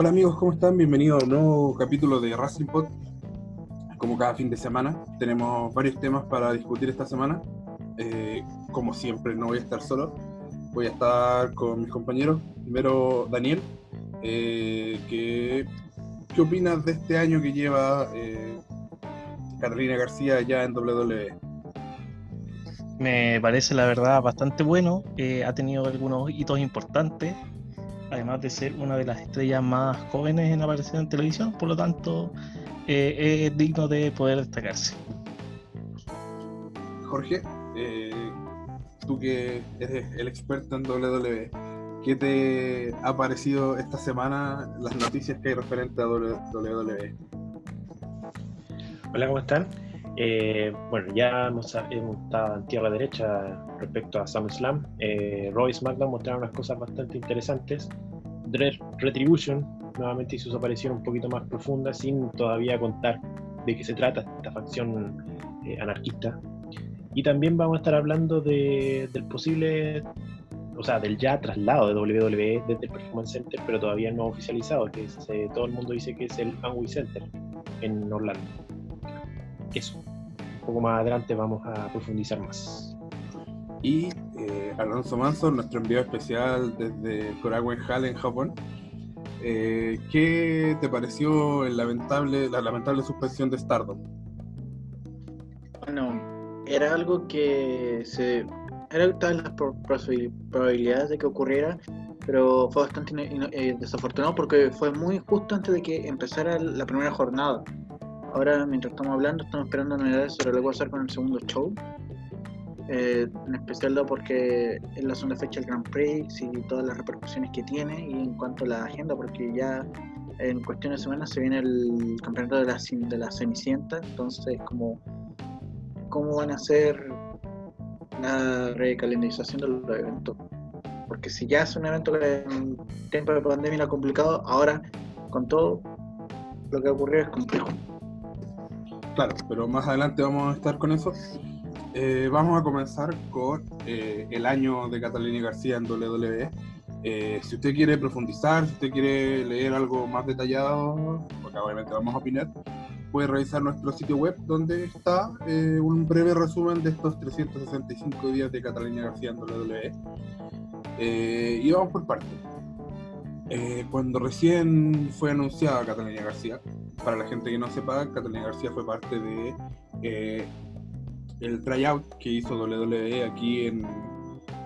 Hola amigos, ¿cómo están? Bienvenidos a un nuevo capítulo de Racing Pod. Como cada fin de semana, tenemos varios temas para discutir esta semana. Eh, como siempre, no voy a estar solo, voy a estar con mis compañeros. Primero, Daniel, eh, ¿qué opinas de este año que lleva eh, Carolina García ya en WWE? Me parece la verdad bastante bueno, ha tenido algunos hitos importantes, además de ser una de las estrellas más jóvenes en aparecer en televisión, por lo tanto eh, es digno de poder destacarse. Jorge, eh, tú que eres el experto en WWE, ¿qué te ha parecido esta semana las noticias que hay referente a WWE? Hola, ¿cómo están? Eh, bueno, ya hemos, estado en tierra derecha respecto a SummerSlam. Eh, Roy SmackDown mostraron unas cosas bastante interesantes. Dread Retribution nuevamente hizo su aparición un poquito más profunda, sin todavía contar de qué se trata esta facción eh, anarquista. Y también vamos a estar hablando de, del posible, o sea, del ya traslado de WWE desde el Performance Center, pero todavía no oficializado, que eh, todo el mundo dice que es el Amway Center en Orlando. Eso. Un poco más adelante vamos a profundizar más. Y eh, Alonso Manso, nuestro enviado especial desde Korakuen Hall en Japón. Eh, ¿Qué te pareció el lamentable, la lamentable suspensión de Stardom? Bueno, era algo que se era tal las probabilidades de que ocurriera, pero fue bastante eh, desafortunado porque fue muy justo antes de que empezara la primera jornada. Ahora, mientras estamos hablando, estamos esperando novedades sobre lo que va a hacer con el segundo show. Eh, en especial porque es la segunda fecha del Grand Prix y todas las repercusiones que tiene y en cuanto a la agenda, porque ya en cuestión de semanas se viene el campeonato de la, de la Cenicienta, entonces como cómo van a hacer la recalendarización de los eventos. Porque si ya es un evento que en tiempo de pandemia era complicado, ahora con todo lo que ocurrió es complejo. Claro, pero más adelante vamos a estar con eso. Eh, vamos a comenzar con eh, el año de Catalina García en WWE. Eh, si usted quiere profundizar, si usted quiere leer algo más detallado, porque obviamente vamos a opinar, puede revisar nuestro sitio web donde está un breve resumen de estos 365 días de Catalina García en WWE. y vamos por partes. cuando recién fue anunciada Catalina García, para la gente que no sepa, Catalina García fue parte de el tryout que hizo WWE aquí en,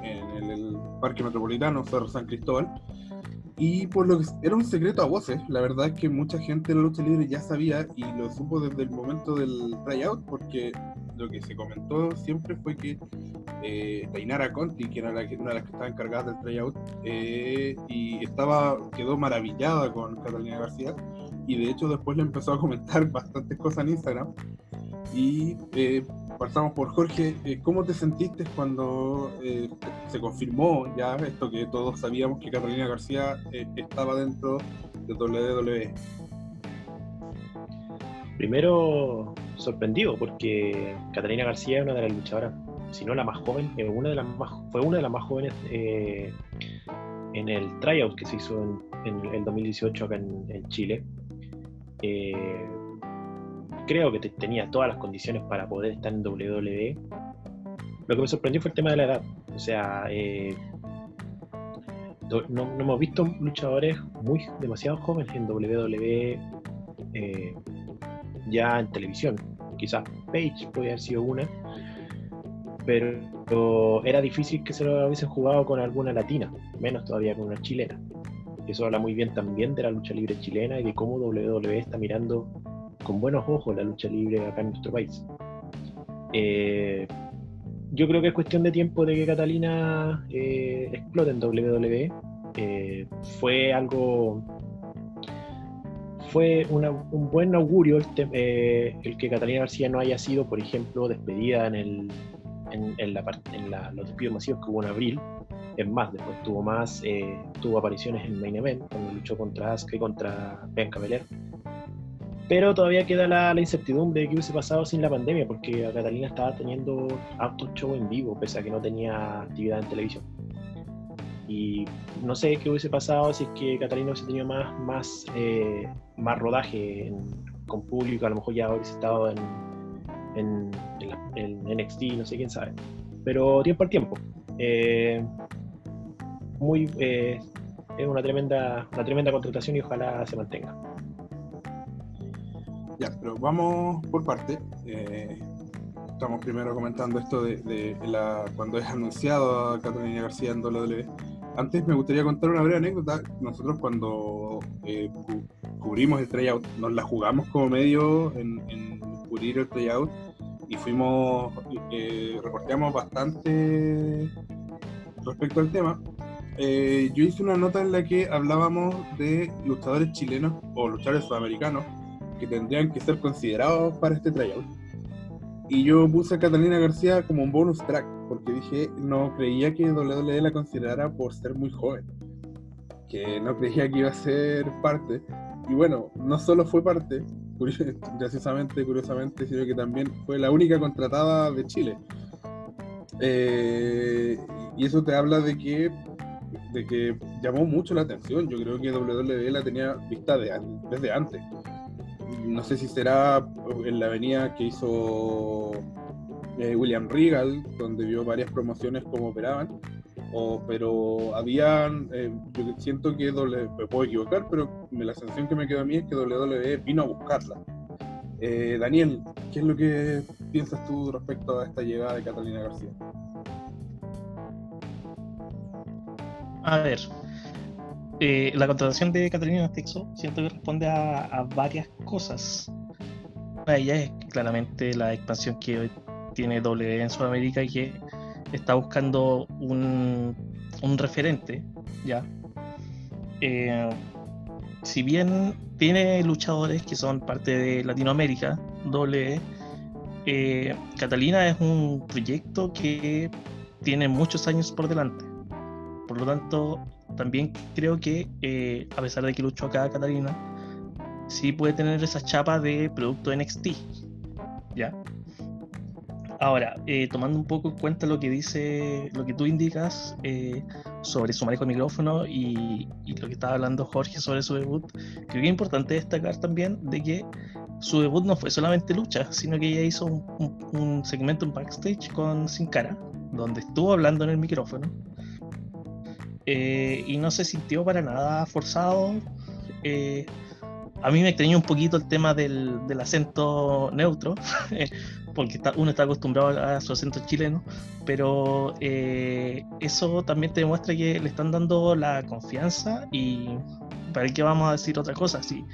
el, Parque Metropolitano, Cerro San Cristóbal. Y por lo que era un secreto a voces, la verdad es que mucha gente en la lucha libre ya sabía y lo supo desde el momento del tryout, porque lo que se comentó siempre fue que eh, Conti, que era la, una de las que estaba encargada del tryout, eh, y estaba, quedó maravillada con Catalina García, y de hecho después le empezó a comentar bastantes cosas en Instagram. Y eh, pasamos por Jorge, eh, ¿cómo te sentiste cuando eh, se confirmó ya esto que todos sabíamos que Carolina García eh, estaba dentro de WWE? Primero sorprendido porque Catalina García es una de las luchadoras, si no la más joven, una de las más, fue una de las más jóvenes en el tryout que se hizo en, el 2018 acá en Chile creo que tenía todas las condiciones para poder estar en WWE. Lo que me sorprendió fue el tema de la edad. O sea, eh, no, hemos visto luchadores muy demasiado jóvenes en WWE eh, ya en televisión. Quizás Page puede haber sido una, pero era difícil que se lo hubiesen jugado con alguna latina, menos todavía con una chilena. Eso habla muy bien también de la lucha libre chilena y de cómo WWE está mirando con buenos ojos la lucha libre acá en nuestro país. Eh, yo creo que es cuestión de tiempo de que Catalina eh, explote en WWE. Eh, fue algo. Fue un buen augurio el, que Catalina García no haya sido, por ejemplo, despedida en, el, en, la, en los despidos masivos que hubo en abril. Es más, después tuvo más, tuvo apariciones en Main Event, cuando luchó contra Asuka y contra Bianca Belair pero todavía queda la, incertidumbre de qué hubiese pasado sin la pandemia, porque Catalina estaba teniendo autos show en vivo, pese a que no tenía actividad en televisión. Y no sé qué hubiese pasado si es que Catalina hubiese tenido más, más, eh, más rodaje con público, a lo mejor ya hubiese estado en, en, en, NXT, no sé quién sabe. Pero tiempo al tiempo. Eh, muy, eh, es una tremenda, una tremenda contratación y ojalá se mantenga. Ya, pero vamos por parte. estamos primero comentando esto de, la, cuando es anunciado a Catalina García en WWE antes me gustaría contar una breve anécdota. Nosotros cuando eh, cubrimos el tryout, nos la jugamos como medio en, cubrir el tryout y fuimos, eh, reporteamos bastante respecto al tema. Eh, yo hice una nota en la que hablábamos de luchadores chilenos o luchadores sudamericanos tendrían que ser considerados para este tryout y yo puse a Catalina García como un bonus track, porque dije, no creía que WWE la considerara por ser muy joven, que no creía que iba a ser parte. Y bueno, no solo fue parte, graciosamente, curiosamente, sino que también fue la única contratada de Chile. Eh, y eso te habla de que, de que llamó mucho la atención. Yo creo que WWE la tenía vista de, desde antes no sé si será en la avenida que hizo eh, William Regal, donde vio varias promociones como operaban, o, pero habían, eh, yo siento que me puedo equivocar, pero la sensación que me quedó a mí es que WWE vino a buscarla. Eh, Daniel, ¿qué es lo que piensas tú respecto a esta llegada de Catalina García? A ver, eh, la contratación de Catalina Texo siento que responde a, varias cosas. Una de ellas es claramente la expansión que tiene W en Sudamérica y que está buscando un, referente, ¿ya? Eh, si bien tiene luchadores que son parte de Latinoamérica, W, eh, Catalina es un proyecto que tiene muchos años por delante. Por lo tanto, también creo que, eh, a pesar de que luchó acá Catalina, sí puede tener esa chapa de producto NXT. ¿Ya? Ahora, eh, tomando un poco en cuenta lo que dice, lo que tú indicas eh, sobre su manejo micrófono y, lo que estaba hablando Jorge sobre su debut, creo que es importante destacar también de que su debut no fue solamente lucha, sino que ella hizo un, un segmento en backstage con Sin Cara, donde estuvo hablando en el micrófono eh, y no se sintió para nada forzado. Eh, a mí me extrañó un poquito el tema del, acento neutro, porque uno está acostumbrado a su acento chileno, pero eh, eso también te demuestra que le están dando la confianza y para qué vamos a decir otra cosa, si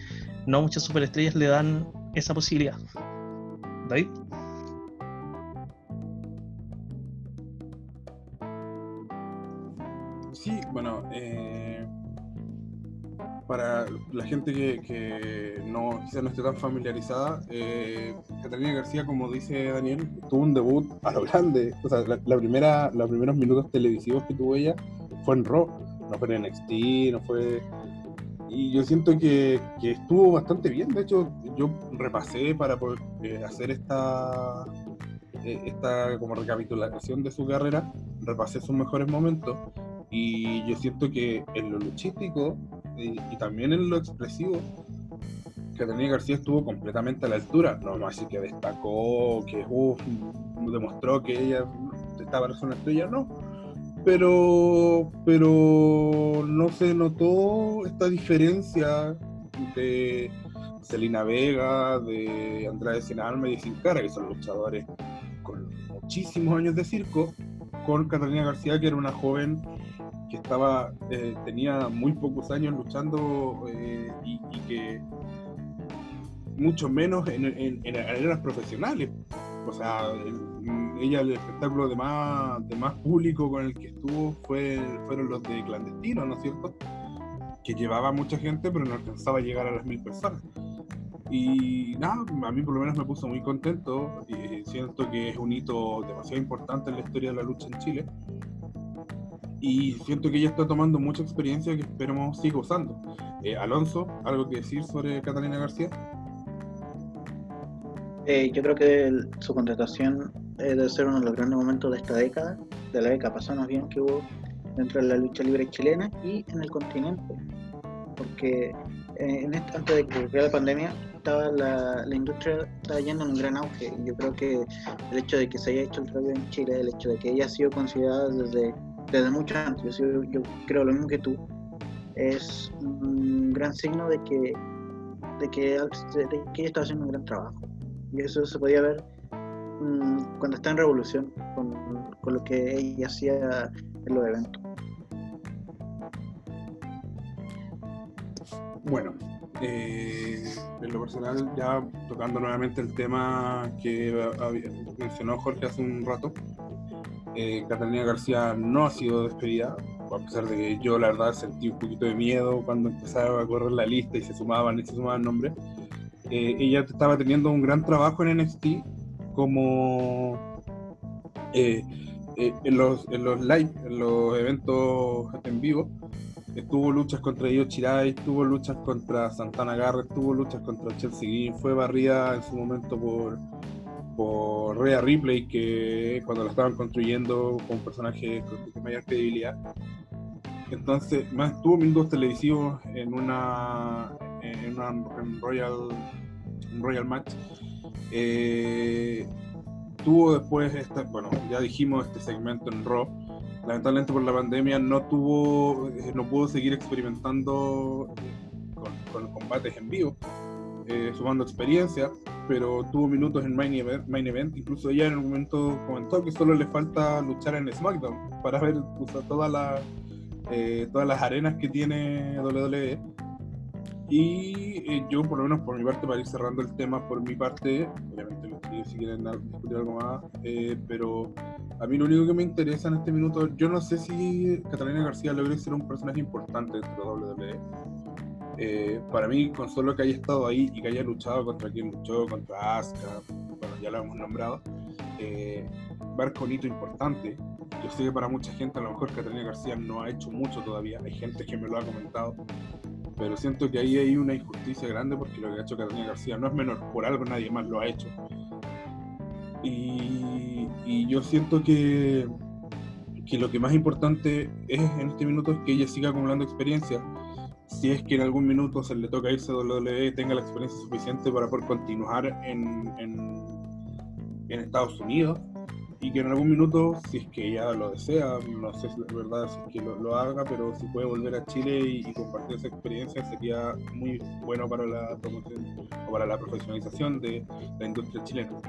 no muchas superestrellas le dan esa posibilidad. David. Bueno, eh, para la gente que, no, quizás no esté tan familiarizada, eh, Catalina García, como dice Daniel, tuvo un debut a lo grande. O sea, la, primera, los primeros minutos televisivos que tuvo ella fue en Raw, no fue en NXT, no fue y yo siento que, estuvo bastante bien. De hecho, yo repasé para poder eh, hacer esta, esta como recapitulación de su carrera, repasé sus mejores momentos y yo siento que en lo luchístico y, también en lo expresivo, Catalina García estuvo completamente a la altura. No más así que destacó, que demostró que ella estaba en una estrella, no. Pero, pero no se notó esta diferencia de Celina Vega, de Andrade Senalma y Sin Cara, que son luchadores con muchísimos años de circo, con Catalina García, que era una joven que estaba, eh, tenía muy pocos años luchando eh, y, que mucho menos en, en, arenas profesionales. O sea, ella el espectáculo de más, de más público con el que estuvo fue, fueron los de clandestinos, ¿no es cierto? Que llevaba mucha gente, pero no alcanzaba a llegar a las mil personas. Y nada, a mí por lo menos me puso muy contento y siento que es un hito demasiado importante en la historia de la lucha en Chile y siento que ella está tomando mucha experiencia que esperemos siga usando. Eh, Alonso, ¿algo que decir sobre Catalina García? Eh, yo creo que su contratación debe ser uno de los grandes momentos de esta década, de la década pasada más bien que hubo dentro de la lucha libre chilena y en el continente. Porque eh, en esto, antes de que ocurriera la pandemia, estaba la, la, industria estaba yendo en un gran auge. Yo creo que el hecho de que se haya hecho el radio en Chile, el hecho de que ella ha sido considerada desde, desde mucho antes, yo, yo creo lo mismo que tú, es un gran signo de que, de que, de está haciendo un gran trabajo. Y eso se podía ver um, cuando está en revolución con, con lo que ella hacía en los eventos. Bueno, eh, en lo personal, ya tocando nuevamente el tema que mencionó Jorge hace un rato, eh, Catalina García no ha sido despedida, a pesar de que yo la verdad sentí un poquito de miedo cuando empezaba a correr la lista y se sumaban y se sumaban nombres. Eh, ella estaba teniendo un gran trabajo en NXT como eh, eh, en, los, en los live, en los eventos en vivo, Estuvo luchas contra Io Chirai, tuvo luchas contra Santana Garrett, tuvo luchas contra Chelsea Green, fue barrida en su momento por, por Rhea Ripley, que cuando la estaban construyendo con un personaje con, mayor credibilidad. Entonces, más tuvo minutos televisivos en una en una Royal Royal Match. Eh, tuvo después, esta, bueno, ya dijimos este segmento en Raw lamentablemente por la pandemia no tuvo, eh, no pudo seguir experimentando eh, con, combates en vivo, eh, sumando experiencia, pero tuvo minutos en main event, main event, incluso ella en un momento comentó que solo le falta luchar en SmackDown para ver todas las todas las arenas que tiene WWE. Y yo, por lo menos por mi parte, para ir cerrando el tema, por mi parte, obviamente si quieren discutir algo más, pero a mí lo único que me interesa en este minuto, yo no sé si Catalina García logre ser un personaje importante dentro de WWE. Eh, para mí, con solo que haya estado ahí y que haya luchado contra quien luchó, contra Asuka, bueno, ya lo hemos nombrado, eh, barco un hito importante. Yo sé que para mucha gente a lo mejor Catalina García no ha hecho mucho todavía, hay gente que me lo ha comentado, pero siento que ahí hay una injusticia grande porque lo que ha hecho Catalina García no es menor, por algo nadie más lo ha hecho. Y, yo siento que, que lo que más importante es en este minuto es que ella siga acumulando experiencia. Si es que en algún minuto se le toca irse a WWE, tenga la experiencia suficiente para poder continuar en, en, Estados Unidos y que en algún minuto, si es que ella lo desea, no sé si es verdad si es que lo, haga, pero si puede volver a Chile y, compartir esa experiencia sería muy bueno para la promoción o para la profesionalización de la industria chilena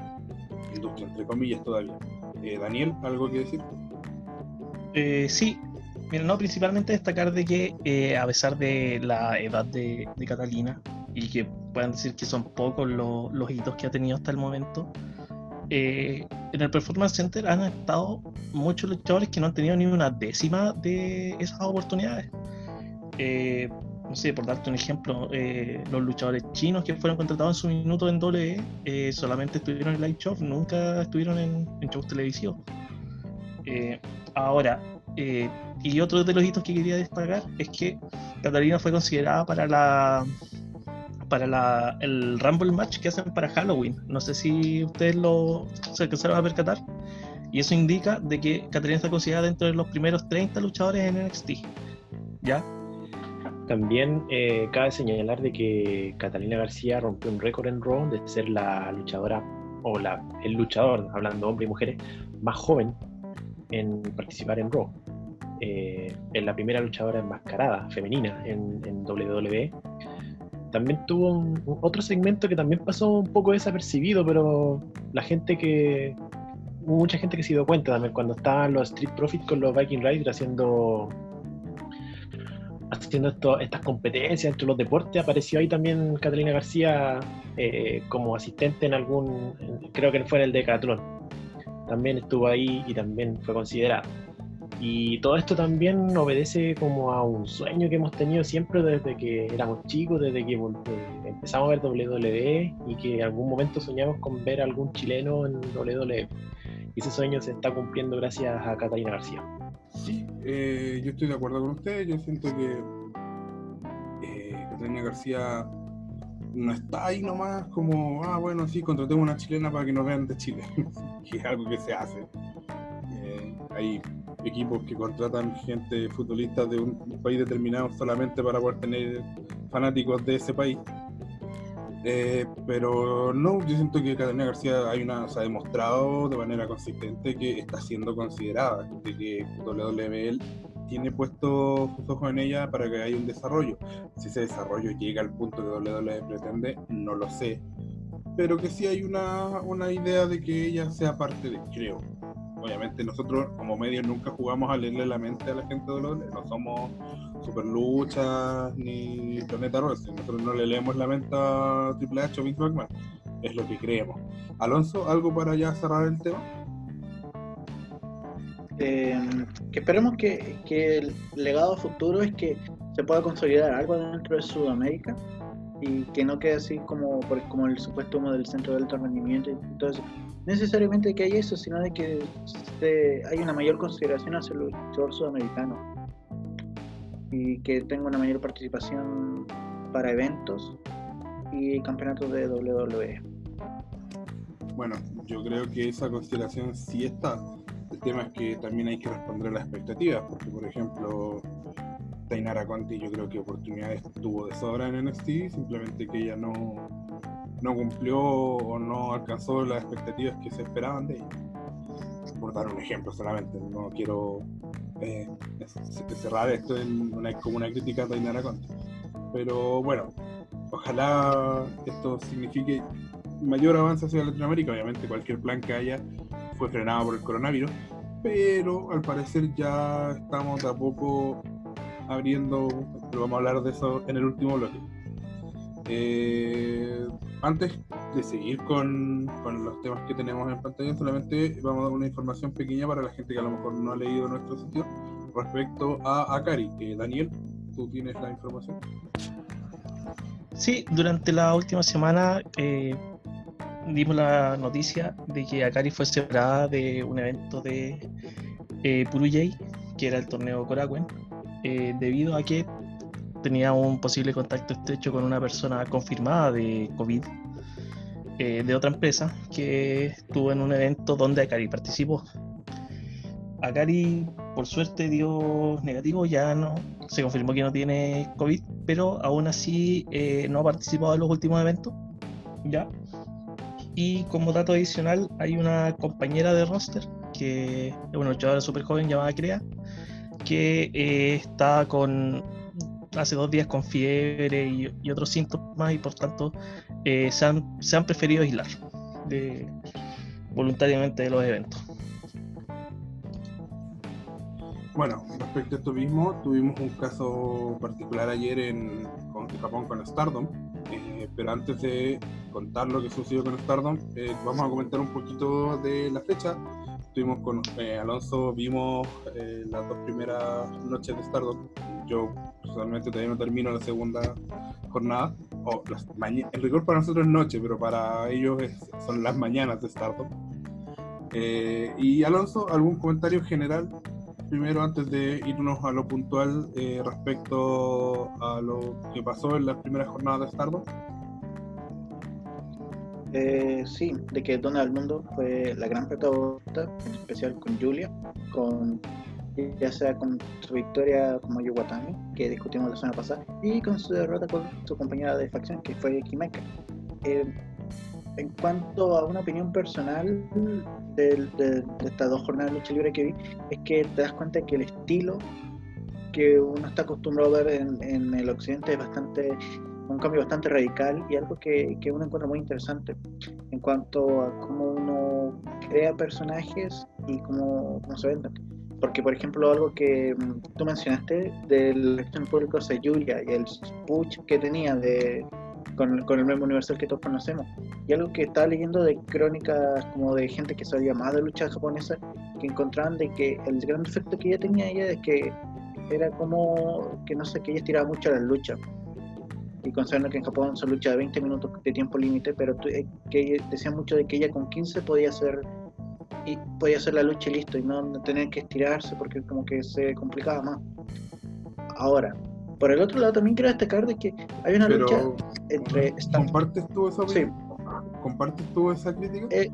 industria, entre comillas todavía. Eh, Daniel, ¿algo que decir? Eh, sí, Mira, no, principalmente destacar de que eh, a pesar de la edad de, Catalina y que puedan decir que son pocos los hitos que ha tenido hasta el momento, en el Performance Center han estado muchos luchadores que no han tenido ni una décima de esas oportunidades no sé, por darte un ejemplo, eh, los luchadores chinos que fueron contratados en su minuto en doble eh, solamente estuvieron en live show, nunca estuvieron en, shows televisivos. Eh, ahora, y otro de los hitos que quería destacar es que Catalina fue considerada para la para la, el Rumble match que hacen para Halloween. No sé si ustedes lo se alcanzaron a percatar. Y eso indica de que Catalina está considerada dentro de los primeros 30 luchadores en NXT. ¿Ya? También eh, cabe señalar de que Catalina García rompió un récord en Raw de ser la luchadora o la, el luchador, hablando hombre y mujeres, más joven en participar en Raw. Eh, es la primera luchadora enmascarada femenina en, en WWE. También tuvo otro segmento que también pasó un poco desapercibido, pero la gente que. Mucha gente que se dio cuenta también cuando estaban los Street Profits con los Viking Riders haciendo haciendo estas competencias entre los deportes. Apareció ahí también Catalina García eh, como asistente en algún, creo que fue en el Decathlon. También estuvo ahí y también fue considerada. Y todo esto también obedece como a un sueño que hemos tenido siempre desde que éramos chicos, desde que empezamos a ver WWE y que en algún momento soñamos con ver a algún chileno en WWE. Y ese sueño se está cumpliendo gracias a Catalina García. Sí, eh, yo estoy de acuerdo con usted. Yo siento que eh, Catalina García no está ahí nomás como, ah, bueno, sí, contratemos una chilena para que nos vean de Chile, es algo que se hace. Eh, ahí equipos que contratan gente, futbolistas de un país determinado solamente para poder tener fanáticos de ese país. Eh, pero no, yo siento que Catalina García hay una, se ha demostrado de manera consistente que está siendo considerada, de que WWE tiene puesto sus ojos en ella para que haya un desarrollo. Si ese desarrollo llega al punto que WWE pretende, no lo sé. Pero que sí hay una, una idea de que ella sea parte de, creo, obviamente nosotros como medios nunca jugamos a leerle la mente a la gente de los no somos super luchas ni planeta Wrestling, nosotros no le leemos la mente a Triple H o Vince McMahon, es lo que creemos. Alonso, ¿algo para ya cerrar el tema? Eh, que esperemos que, que, el legado futuro es que se pueda consolidar algo dentro de Sudamérica y que no quede así como, como el supuesto humo del centro de alto rendimiento y necesariamente que haya eso, sino de que hay una mayor consideración hacia el luchador sudamericano y que tenga una mayor participación para eventos y campeonatos de WWE. Bueno, yo creo que esa consideración sí está. El tema es que también hay que responder a las expectativas, porque por ejemplo, Tainara Conti yo creo que oportunidades tuvo de sobra en NXT, simplemente que ella no, no cumplió o no alcanzó las expectativas que se esperaban de ella. Por dar un ejemplo solamente, no quiero eh, cerrar esto en una, como una crítica a Tainara Conti. Pero bueno, ojalá esto signifique mayor avance hacia Latinoamérica. Obviamente cualquier plan que haya fue frenado por el coronavirus, pero al parecer ya estamos de a poco abriendo, pero vamos a hablar de eso en el último bloque. Eh, antes de seguir con, los temas que tenemos en pantalla, solamente vamos a dar una información pequeña para la gente que a lo mejor no ha leído nuestro sitio respecto a Akari. Eh, Daniel, ¿tú tienes la información? Sí, durante la última semana eh, dimos la noticia de que Akari fue separada de un evento de eh, Puruyei, que era el torneo Korakuen, eh, debido a que tenía un posible contacto estrecho con una persona confirmada de COVID eh, de otra empresa que estuvo en un evento donde Akari participó. Akari, por suerte, dio negativo, ya no se confirmó que no tiene COVID, pero aún así eh, no ha participado en los últimos eventos. Ya. Y como dato adicional, hay una compañera de roster que es una luchadora súper joven llamada Crea, que eh, está con hace dos días con fiebre y, otros síntomas y por tanto eh, se, han, preferido aislar voluntariamente de los eventos. Bueno, respecto a esto mismo, tuvimos un caso particular ayer en, Japón con Stardom, eh, pero antes de contar lo que sucedió con Stardom, eh, vamos a comentar un poquito de la fecha. Estuvimos con Alonso, vimos las dos primeras noches de Stardom. Yo personalmente todavía no termino la segunda jornada. O las el rigor para nosotros es noche, pero para ellos son las mañanas de Stardom. Eh, y Alonso, ¿algún comentario general? Primero, antes de irnos a lo puntual eh, respecto a lo que pasó en las primeras jornadas de Stardom. Eh, sí, de que Donna del Mundo fue la gran protagonista, en especial con Julia, con ya sea con su victoria como Yuwatami, que discutimos la semana pasada, y con su derrota con su compañera de facción, que fue Kimeka. Eh, en cuanto a una opinión personal de, de, estas dos jornadas de lucha libre que vi, es que te das cuenta que el estilo que uno está acostumbrado a ver en, el occidente es bastante un cambio bastante radical y algo que, que, uno encuentra muy interesante en cuanto a cómo uno crea personajes y cómo, cómo se venden. Porque, por ejemplo, algo que mm, tú mencionaste del acción público de Julia y el push que tenía de, con, el mismo universal que todos conocemos. Y algo que estaba leyendo de crónicas como de gente que sabía más de lucha japonesa, que encontraban de que el gran efecto que ella tenía ella es que era como que no sé, que ella estiraba mucho las luchas. Y considerando que en Japón son luchas de 20 minutos de tiempo límite, pero eh, que decía mucho de que ella con 15 podía hacer y podía hacer la lucha y listo, y no tener que estirarse porque como que se complicaba más. Ahora, por el otro lado también quiero destacar de que hay una lucha entre... ¿Compartes tú esa, sí. ¿Compartes tú esa crítica? Eh,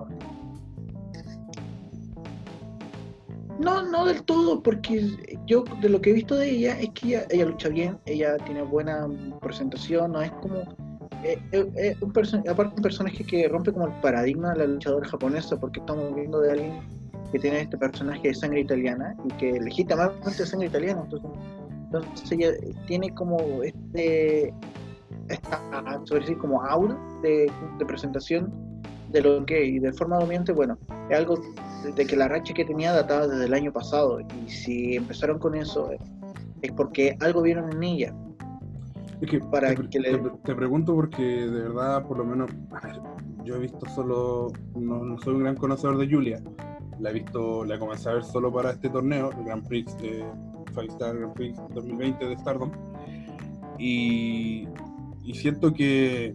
No, no del todo, porque yo de lo que he visto de ella es que ella, ella lucha bien, ella tiene buena presentación, no es como eh, eh, eh, un aparte un personaje que rompe como el paradigma de la luchadora japonesa, porque estamos viendo de alguien que tiene este personaje de sangre italiana y que legítimamente es sangre italiana, entonces, entonces ella tiene como este esta sobre decir como aura de, de presentación de lo que y de forma dominante, bueno, es algo de que la racha que tenía databa desde el año pasado. Y si empezaron con eso es porque algo vieron en ella. Es que para te, que le... te, pregunto porque de verdad, por lo menos, a ver, yo he visto solo, no, soy un gran conocedor de Julia, la he visto, la comencé a ver solo para este torneo, el Grand Prix de Star Prix 2020 de Stardom, y, y siento que,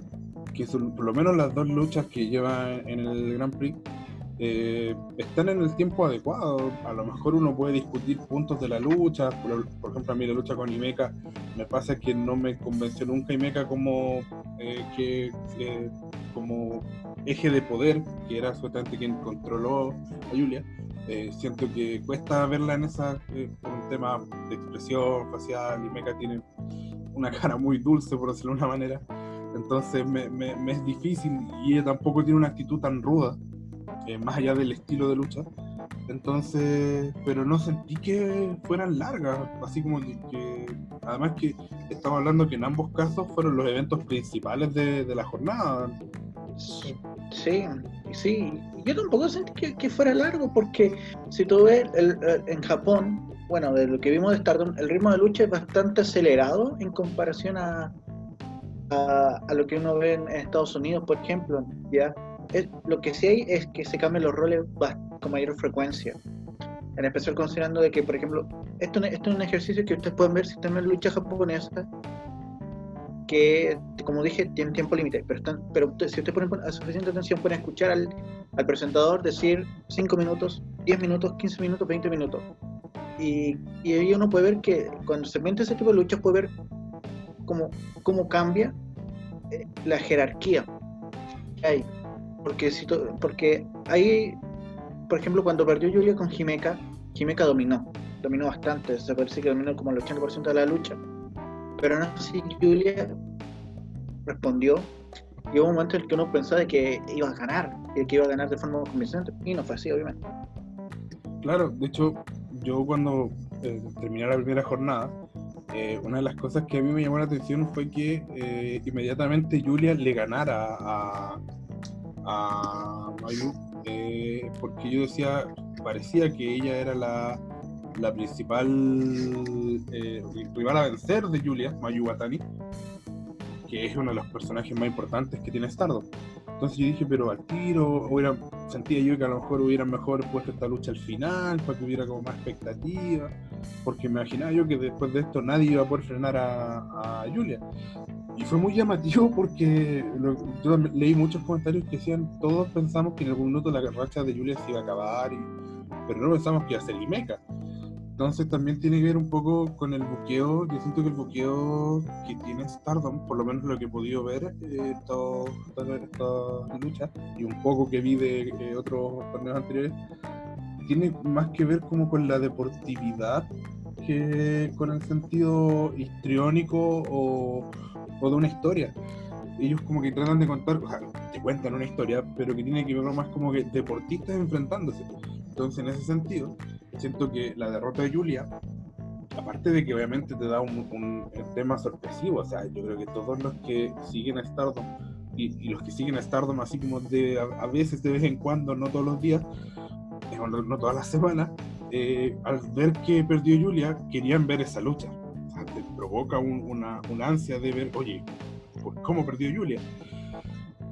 que son, por lo menos las dos luchas que lleva en el Grand Prix eh, están en el tiempo adecuado. A lo mejor uno puede discutir puntos de la lucha. Por, ejemplo, a mí la lucha con Imeca me pasa que no me convenció nunca Imeca como, eh, que, eh, como eje de poder, que era supuestamente quien controló a Julia. Siento que cuesta verla en esa, por un tema de expresión facial. Imeca tiene una cara muy dulce, por decirlo de una manera. Entonces me, me es difícil y ella tampoco tiene una actitud tan ruda eh, más allá del estilo de lucha. Entonces, pero no sentí que fueran largas, así como que, además que estamos hablando que en ambos casos fueron los eventos principales de, la jornada. Sí, sí, yo tampoco sentí que, fuera largo, porque si tú ves el, en Japón, bueno, de lo que vimos de Stardom, el ritmo de lucha es bastante acelerado en comparación a, a, lo que uno ve en Estados Unidos, por ejemplo, ya lo que sí hay es que se cambian los roles con mayor frecuencia. En especial considerando de que, por ejemplo, esto, esto es un ejercicio que ustedes pueden ver si están en lucha japonesa, que, como dije, tiene tiempo límite, pero, están, pero si ustedes ponen suficiente atención, pueden escuchar al, presentador decir 5 minutos, 10 minutos, 15 minutos, 20 minutos. Y, y ahí uno puede ver que cuando se mete ese tipo de luchas, puede ver cómo, cómo cambia eh, la jerarquía que hay porque, porque ahí, por ejemplo, cuando perdió Julia con Jimeca, Jimeca dominó, dominó bastante, se parece que dominó como el 80% de la lucha. Pero no sé si Julia respondió y hubo un momento en el que uno pensaba que iba a ganar, que iba a ganar de forma convincente, y no fue así, obviamente. Claro, de hecho, yo cuando eh, terminé la primera jornada, eh, una de las cosas que a mí me llamó la atención fue que eh, inmediatamente Julia le ganara a, a Mayu, eh, porque yo decía, parecía que ella era la, la principal eh, rival a vencer de Julia, Mayu Watani, que es uno de los personajes más importantes que tiene Stardom. Entonces yo dije, pero al tiro, hubiera, sentía yo que a lo mejor hubieran mejor puesto esta lucha al final, para que hubiera como más expectativa, porque me imaginaba yo que después de esto nadie iba a poder frenar a, Julia. Y fue muy llamativo porque yo leí muchos comentarios que decían, todos pensamos que en algún minuto la racha de Julia se iba a acabar, pero no pensamos que iba a ser Imeca. Entonces también tiene que ver un poco con el buqueo. Yo siento que el buqueo que tiene Stardom, por lo menos lo que he podido ver eh, esta lucha y un poco que vi de eh, otros torneos anteriores, tiene más que ver como con la deportividad que con el sentido histriónico o, o de una historia. Ellos como que tratan de contar, o sea, te cuentan una historia, pero que tiene que ver más como que deportistas enfrentándose. Entonces, en ese sentido, siento que la derrota de Julia, aparte de que obviamente te da un, tema sorpresivo, o sea, yo creo que todos los que siguen a Stardom y, los que siguen a Stardom así como de a, veces, de vez en cuando, no todos los días, eh, no, no todas las semanas, eh, al ver que perdió Julia, querían ver esa lucha te provoca una, ansia de ver, oye, ¿cómo perdió Julia?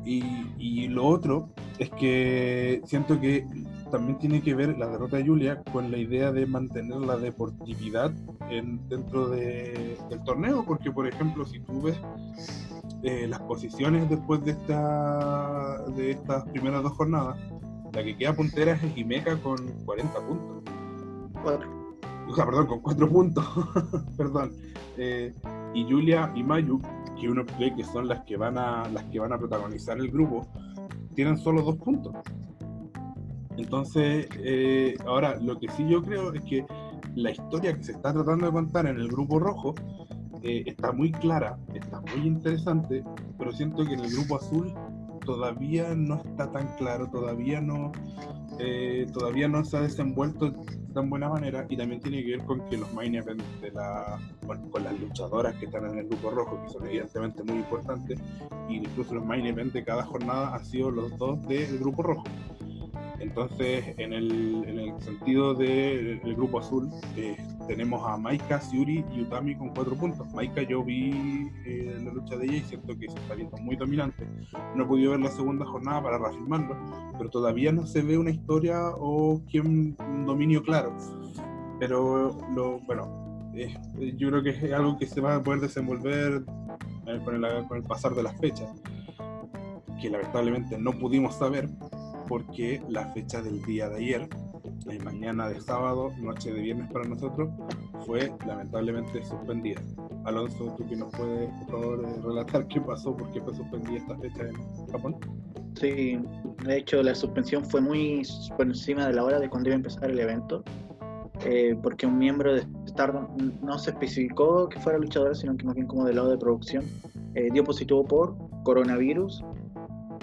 Y, lo otro es que siento que también tiene que ver la derrota de Julia con la idea de mantener la deportividad en, dentro del torneo, porque por ejemplo, si tú ves eh, las posiciones después de, esta, de estas primeras dos jornadas, la que queda puntera es Jimeca con 40 puntos o sea, perdón, con cuatro puntos, perdón. Eh, y Julia y Mayu, que uno cree que son las que van a las que van a protagonizar el grupo, tienen solo dos puntos. Entonces, eh, ahora lo que sí yo creo es que la historia que se está tratando de contar en el grupo rojo eh, está muy clara, está muy interesante, pero siento que en el grupo azul todavía no está tan claro, todavía no, eh, todavía no se ha desenvuelto de tan buena manera y también tiene que ver con que los main events de la, bueno, con las luchadoras que están en el grupo rojo, que son evidentemente muy importantes, y incluso los main events de cada jornada han sido los dos del grupo rojo. Entonces, en el, en el sentido del grupo azul, eh, tenemos a Maika, Siuri y Utami con cuatro puntos. Maika yo vi eh, la lucha de ella y siento que se está viendo muy dominante. No he podido ver la segunda jornada para reafirmarlo, pero todavía no se ve una historia o quien, un dominio claro. Pero lo, bueno, eh, yo creo que es algo que se va a poder desenvolver con el, con el pasar de las fechas, que lamentablemente no pudimos saber porque la fecha del día de ayer, la mañana de sábado, noche de viernes para nosotros, fue lamentablemente suspendida. Alonso, ¿tú que nos puedes, por favor, eh, relatar qué pasó, por qué fue suspendida esta fecha en Japón? Sí, de hecho la suspensión fue muy por encima de la hora de cuando iba a empezar el evento, eh, porque un miembro de Stardom no se especificó que fuera luchador, sino que más bien como del lado de producción, eh, dio positivo por coronavirus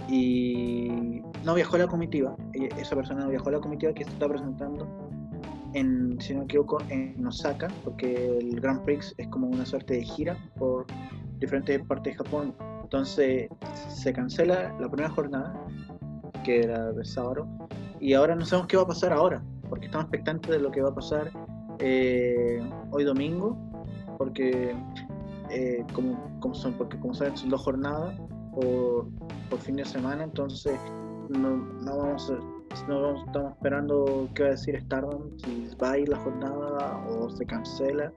y no viajó a la comitiva, esa persona no viajó a la comitiva que se está presentando en, si no me equivoco, en Osaka, porque el Grand Prix es como una suerte de gira por diferentes partes de Japón. Entonces se cancela la primera jornada, que era de sábado, y ahora no sabemos qué va a pasar ahora, porque estamos expectantes de lo que va a pasar eh, hoy domingo, porque eh, como, como, son, porque como saben son dos jornadas por fin de semana, entonces no, no vamos no estamos esperando qué va a decir Stardom, si va a ir la jornada o se cancela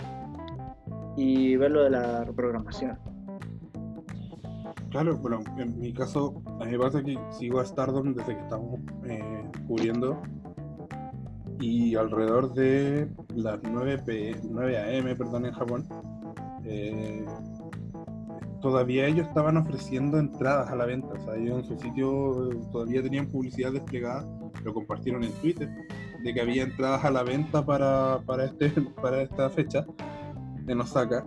y ver lo de la reprogramación. Claro, bueno, en mi caso, a mí me pasa que sigo a Stardom desde que estamos eh, cubriendo y alrededor de las 9, p 9 a.m. Perdón, en Japón, eh, todavía ellos estaban ofreciendo entradas a la venta. O sea, ellos en su sitio eh, todavía tenían publicidad desplegada, lo compartieron en Twitter, de que había entradas a la venta para, para, este, para esta fecha en Osaka.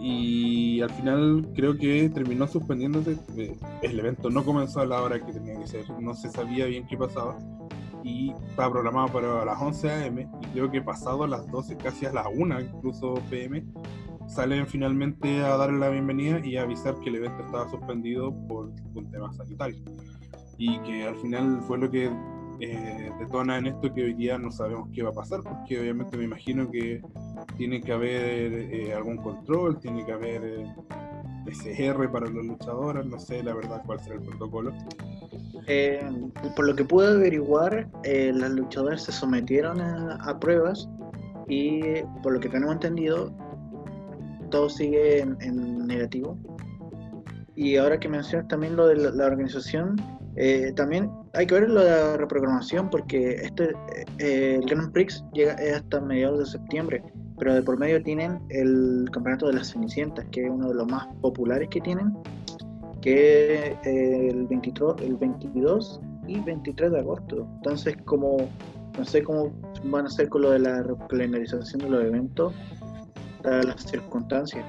Y al final creo que terminó suspendiéndose. Eh, el evento no comenzó a la hora que tenía que ser, no se sabía bien qué pasaba. Y estaba programado para las 11 a.m. Y creo que pasado a las 12, casi a las 1 incluso p.m., salen finalmente a darle la bienvenida y a avisar que el evento estaba suspendido por un tema sanitario. Y que al final fue lo que eh, detona en esto que hoy día no sabemos qué va a pasar, porque obviamente me imagino que tiene que haber eh, algún control, tiene que haber eh, PCR para los luchadores, no sé la verdad cuál será el protocolo. por lo que pude averiguar, las luchadoras se sometieron a, a pruebas y por lo que tenemos entendido, todo sigue en, negativo. Y ahora que mencionas también lo de la, organización, eh, también hay que ver lo de la reprogramación porque este eh, el Grand Prix llega hasta mediados de septiembre, pero de por medio tienen el campeonato de las Cenicientas, que es uno de los más populares que tienen, que es el, 23, el 22 y 23 de agosto. Entonces, como no sé cómo van a hacer con lo de la calendarización de los eventos, las circunstancias.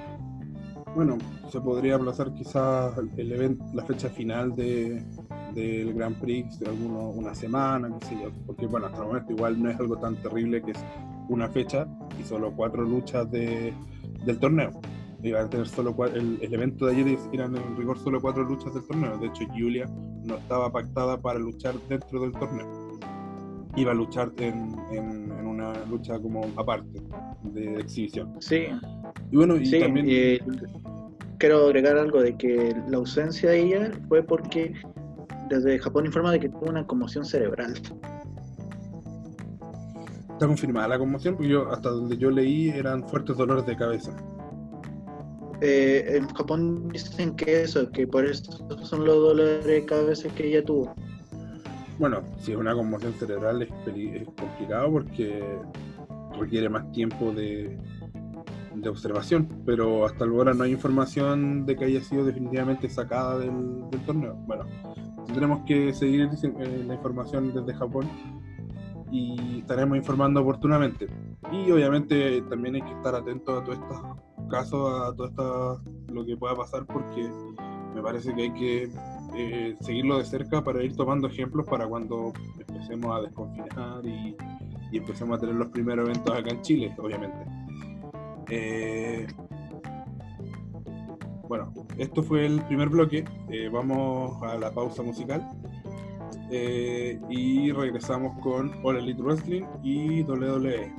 Bueno, se podría aplazar quizás el evento, la fecha final de, del Grand Prix de alguno, una semana, qué sé yo, porque bueno, hasta el momento igual no es algo tan terrible que es una fecha y solo cuatro luchas de, del torneo. Iba a tener solo el, el, evento de ayer eran en rigor solo cuatro luchas del torneo. De hecho, Julia no estaba pactada para luchar dentro del torneo iba a luchar en, en, una lucha como aparte de exhibición. Sí. Y bueno, y también... Eh, quiero agregar algo de que la ausencia de ella fue porque desde Japón informa de que tuvo una conmoción cerebral. Está confirmada la conmoción porque yo hasta donde yo leí eran fuertes dolores de cabeza. Eh, en Japón dicen que eso, que por eso son los dolores de cabeza que ella tuvo. Bueno, si es una conmoción cerebral es, complicado porque requiere más tiempo de, observación, pero hasta ahora no hay información de que haya sido definitivamente sacada del, torneo. Bueno, tendremos que seguir eh, la información desde Japón y estaremos informando oportunamente. Y obviamente también hay que estar atentos a todos estos casos, a todo esto, lo que pueda pasar, porque me parece que hay que eh, seguirlo de cerca para ir tomando ejemplos para cuando empecemos a desconfinar y, y empecemos a tener los primeros eventos acá en Chile, obviamente. Eh, bueno, esto fue el primer bloque. Eh, vamos a la pausa musical. Y regresamos con All Elite Wrestling y WWE.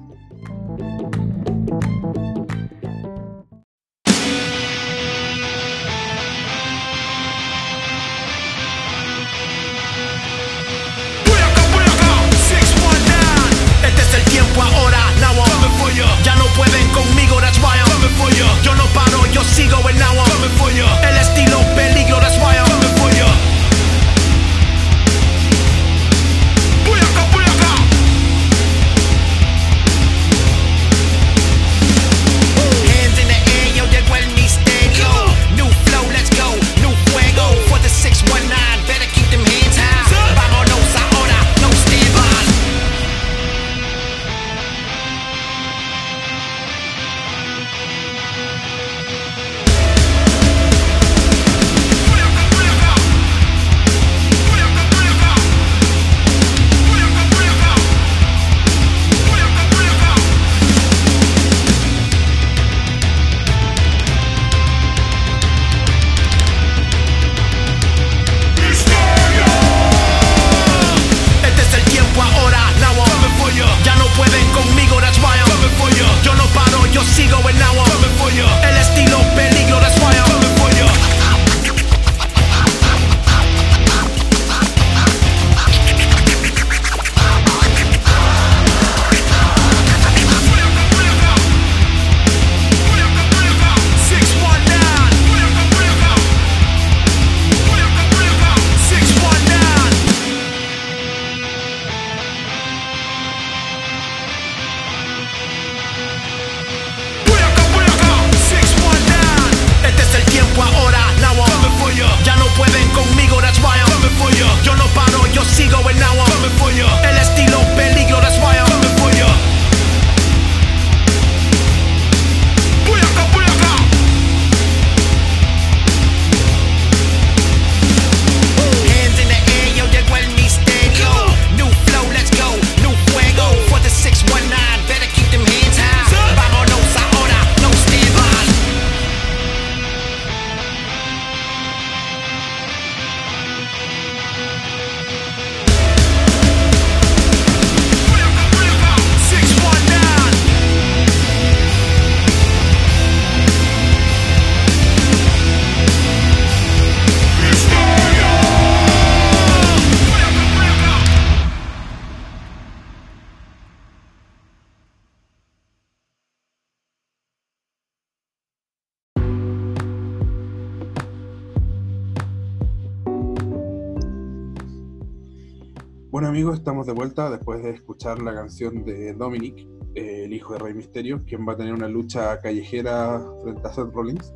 Amigos, estamos de vuelta después de escuchar la canción de Dominic, eh, el hijo de Rey Misterio, quien va a tener una lucha callejera frente a Seth Rollins.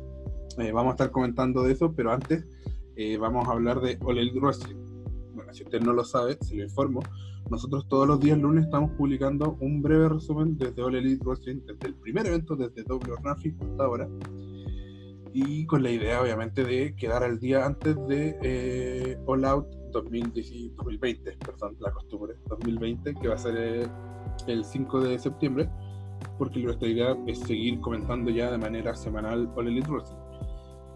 Eh, vamos a estar comentando de eso, pero antes eh, vamos a hablar de All Elite Wrestling. Bueno, si usted no lo sabe, se lo informo. Nosotros todos los días lunes estamos publicando un breve resumen desde All Elite Wrestling, desde el primer evento, desde Double or Nothing hasta ahora. Y con la idea, obviamente, de quedar al día antes de eh, All Out 2010 2020, perdón, la costumbre, 2020, que va a ser eh, el 5 de septiembre, porque nuestra idea es seguir comentando ya de manera semanal All Elite Wrestling.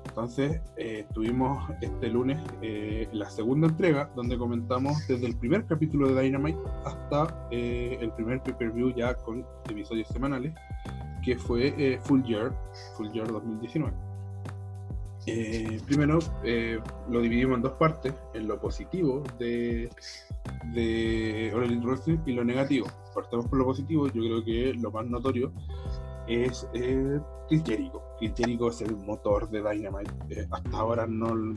Entonces, eh, tuvimos este lunes eh, la segunda entrega, donde comentamos desde el primer capítulo de Dynamite hasta eh, el primer pay-per-view ya con episodios semanales, que fue eh, Full Year, Full Year 2019. Eh, primero eh, lo dividimos en dos partes, en lo positivo de, de Wrestling y lo negativo. Partamos por lo positivo, yo creo que lo más notorio es eh, Chris Jericho. Chris Jericho es el motor de Dynamite. Eh, hasta ahora no lo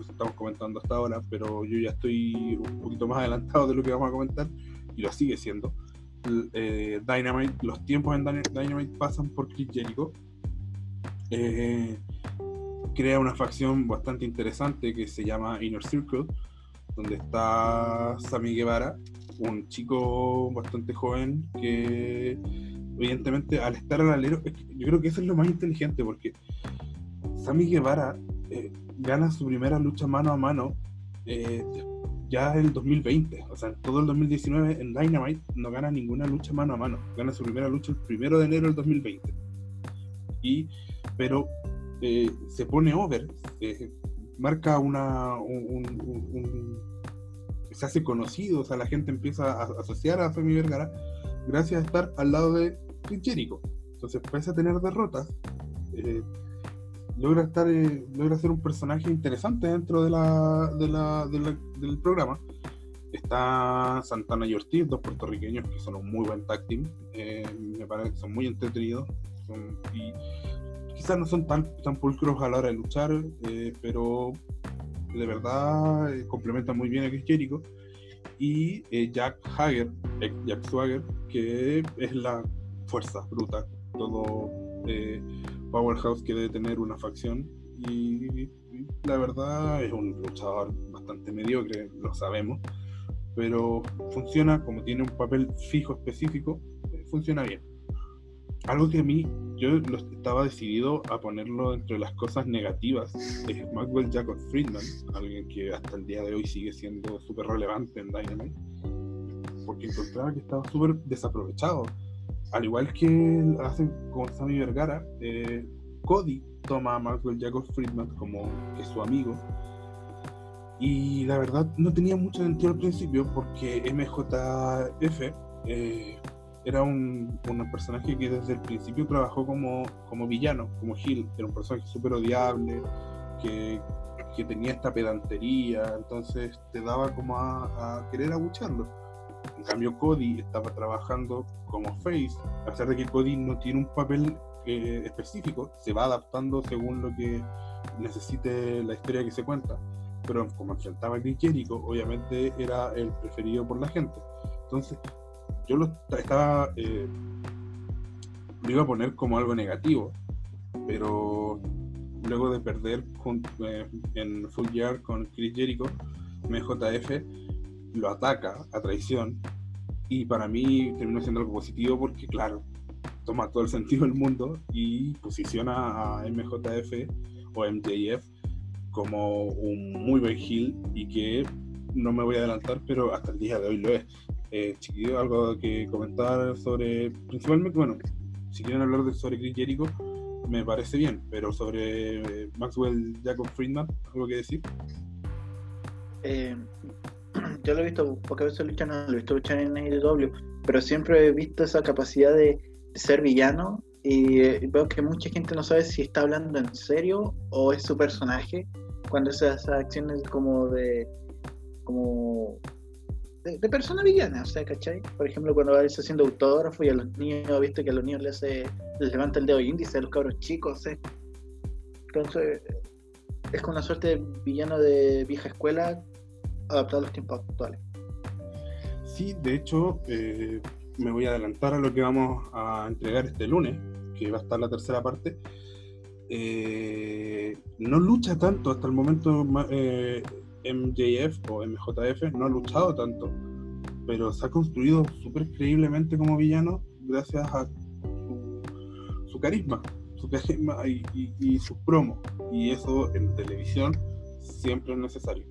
estamos comentando hasta ahora, pero yo ya estoy un poquito más adelantado de lo que vamos a comentar y lo sigue siendo. Dynamite, los tiempos en Dyna- Dynamite pasan por Chris Jericho. Crea una facción bastante interesante que se llama Inner Circle, donde está Sammy Guevara, un chico bastante joven que evidentemente al estar al alero, yo creo que eso es lo más inteligente porque Sammy Guevara eh, gana su primera lucha mano a mano eh, ya en el 2020, o sea, todo el 2019 en Dynamite no gana ninguna lucha mano a mano, gana su primera lucha el primero de enero del 2020. Y, pero eh, se pone over, marca una, un, se hace conocido, o sea, la gente empieza a asociar a Sammy Vergara gracias a estar al lado de Jericho. Entonces, pese a tener derrotas, eh, logra estar, eh, logra ser un personaje interesante dentro de la, de la, del programa. Está Santana y Ortiz, dos puertorriqueños que son un muy buen tag team. Eh, me parece que son muy entretenidos. Quizás no son tan, tan pulcros a la hora de luchar, pero de verdad complementan muy bien a Chris. Y Jack Hager, Jack Swagger, que es la fuerza bruta, todo eh, Powerhouse que debe tener una facción y, la verdad es un luchador bastante mediocre, lo sabemos, pero funciona como tiene un papel fijo específico, eh, funciona bien. Algo que a mí, yo estaba decidido a ponerlo entre las cosas negativas, es Maxwell Jacob Friedman, alguien que hasta el día de hoy sigue siendo súper relevante en Dynamite, porque encontraba que estaba súper desaprovechado al igual que hacen con Sammy Vergara, eh, Cody toma a Maxwell Jacob Friedman como su amigo. Y la verdad no tenía mucho sentido al principio porque MJF eh, era un, personaje que desde el principio trabajó como, como villano, como Gil, era un personaje súper odiable, que, tenía esta pedantería, entonces te daba como a, a querer abucharlo en cambio, Cody estaba trabajando como Face, a pesar de que Cody no tiene un papel eh, específico, se va adaptando según lo que necesite la historia que se cuenta. Pero como enfrentaba a Chris obviamente era el preferido por la gente. Entonces, yo lo estaba. Eh, lo iba a poner como algo negativo, pero luego de perder eh, en Full Year con Chris Jericho, MJF lo ataca a traición y para mí terminó siendo algo positivo porque, claro, toma todo el sentido del mundo y posiciona a MJF o MJF como un muy buen heel y que no me voy a adelantar, pero hasta el día de hoy lo es. Eh, chiquillo, algo que comentar sobre, principalmente, bueno, si quieren hablar de, sobre Chris Jericho, me parece bien, pero sobre eh, Maxwell Jacob Friedman, ¿algo que decir? Eh, yo lo he visto pocas veces lo he visto luchar en AEW, pero siempre he visto esa capacidad de, ser villano y eh, veo que mucha gente no sabe si está hablando en serio o es su personaje cuando esas acciones como de como de, persona villana, o sea, ¿cachai? Por ejemplo, cuando va haciendo autógrafo y a los niños, viste que a los niños les, levanta el dedo índice a los cabros chicos, ¿eh? Entonces, es como una suerte de villano de vieja escuela adaptar a los tiempos actuales. Sí, de hecho, eh, me voy a adelantar a lo que vamos a entregar este lunes, que va a estar la tercera parte. Eh, no lucha tanto hasta el momento eh, MJF o MJF, no ha luchado tanto, pero se ha construido súper creíblemente como villano gracias a su, carisma, su carisma y, y, y sus promos. Y eso en televisión siempre es necesario.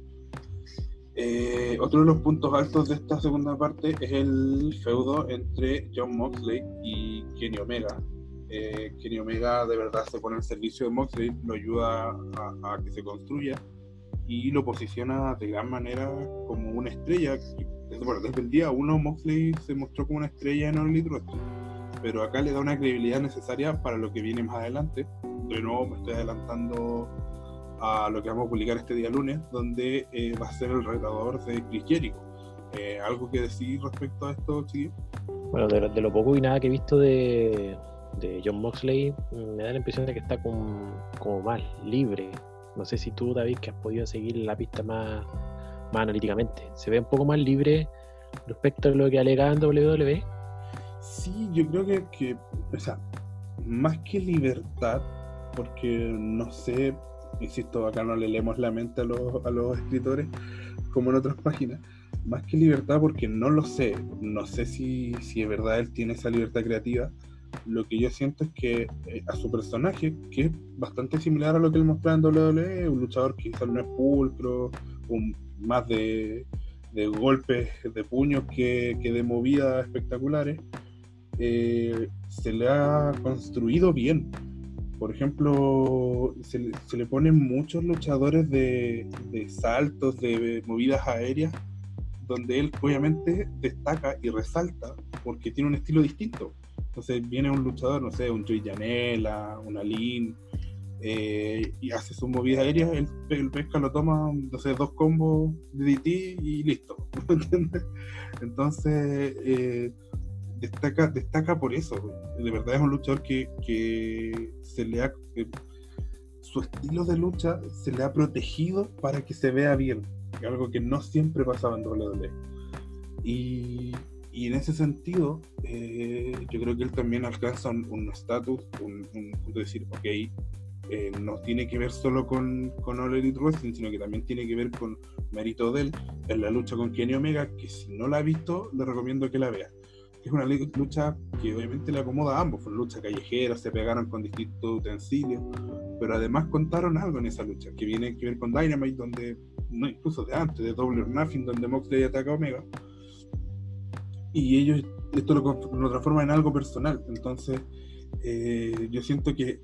Eh, otro de los puntos altos de esta segunda parte es el feudo entre John Moxley y Kenny Omega. Eh, Kenny Omega de verdad se pone al servicio de Moxley, lo ayuda a, que se construya y lo posiciona de gran manera como una estrella. Bueno, desde el día uno Moxley se mostró como una estrella en All Elite pero acá le da una credibilidad necesaria para lo que viene más adelante. De nuevo me estoy adelantando a lo que vamos a publicar este día lunes, donde eh, va a ser el retador de Chris Jericho. Eh, ¿Algo que decir respecto a esto, chicos? Bueno, de, lo poco y nada que he visto de, John Moxley, me da la impresión de que está como más libre. No sé si tú, David, que has podido seguir la pista más, analíticamente. ¿Se ve un poco más libre respecto a lo que alega en WWE? Sí, yo creo que, que o sea, más que libertad, porque no sé insisto, acá no le leemos la mente a los, a los escritores como en otras páginas, más que libertad, porque no lo sé, no sé si, si de verdad él tiene esa libertad creativa. Lo que yo siento es que eh, a su personaje, que es bastante similar a lo que él mostraba en WWE, un luchador que quizás no es pulcro, más de, de golpes de puños que, que de movidas espectaculares, eh, se le ha construido bien. Por ejemplo, se, le- se le ponen muchos luchadores de, de saltos, de movidas aéreas, donde él obviamente destaca y resalta porque tiene un estilo distinto. Entonces viene un luchador, no sé, un Joey Janela, un Alin, eh, y hace sus movidas aéreas, él, el pesca lo toma, no sé, dos combos de DT y listo. Entonces, eh, destaca, destaca por eso. De verdad es un luchador que, que se le ha. su estilo de lucha se le ha protegido para que se vea bien. Algo que no siempre pasaba en WWE. Y, y en ese sentido, eh, yo creo que él también alcanza un un estatus, un, un punto de decir, ok, eh, no tiene que ver solo con, con All Elite Wrestling, sino que también tiene que ver con mérito de él en la lucha con Kenny Omega, que si no la ha visto, le recomiendo que la vea. Es una lucha que obviamente le acomoda a ambos, fue una lucha callejera, se pegaron con distintos utensilios, pero además contaron algo en esa lucha, que viene que ver con Dynamite, donde, no incluso de antes, de Double or Nothing, donde Moxley ataca a Omega, y ellos esto lo, lo transforma en algo personal, entonces eh, yo siento que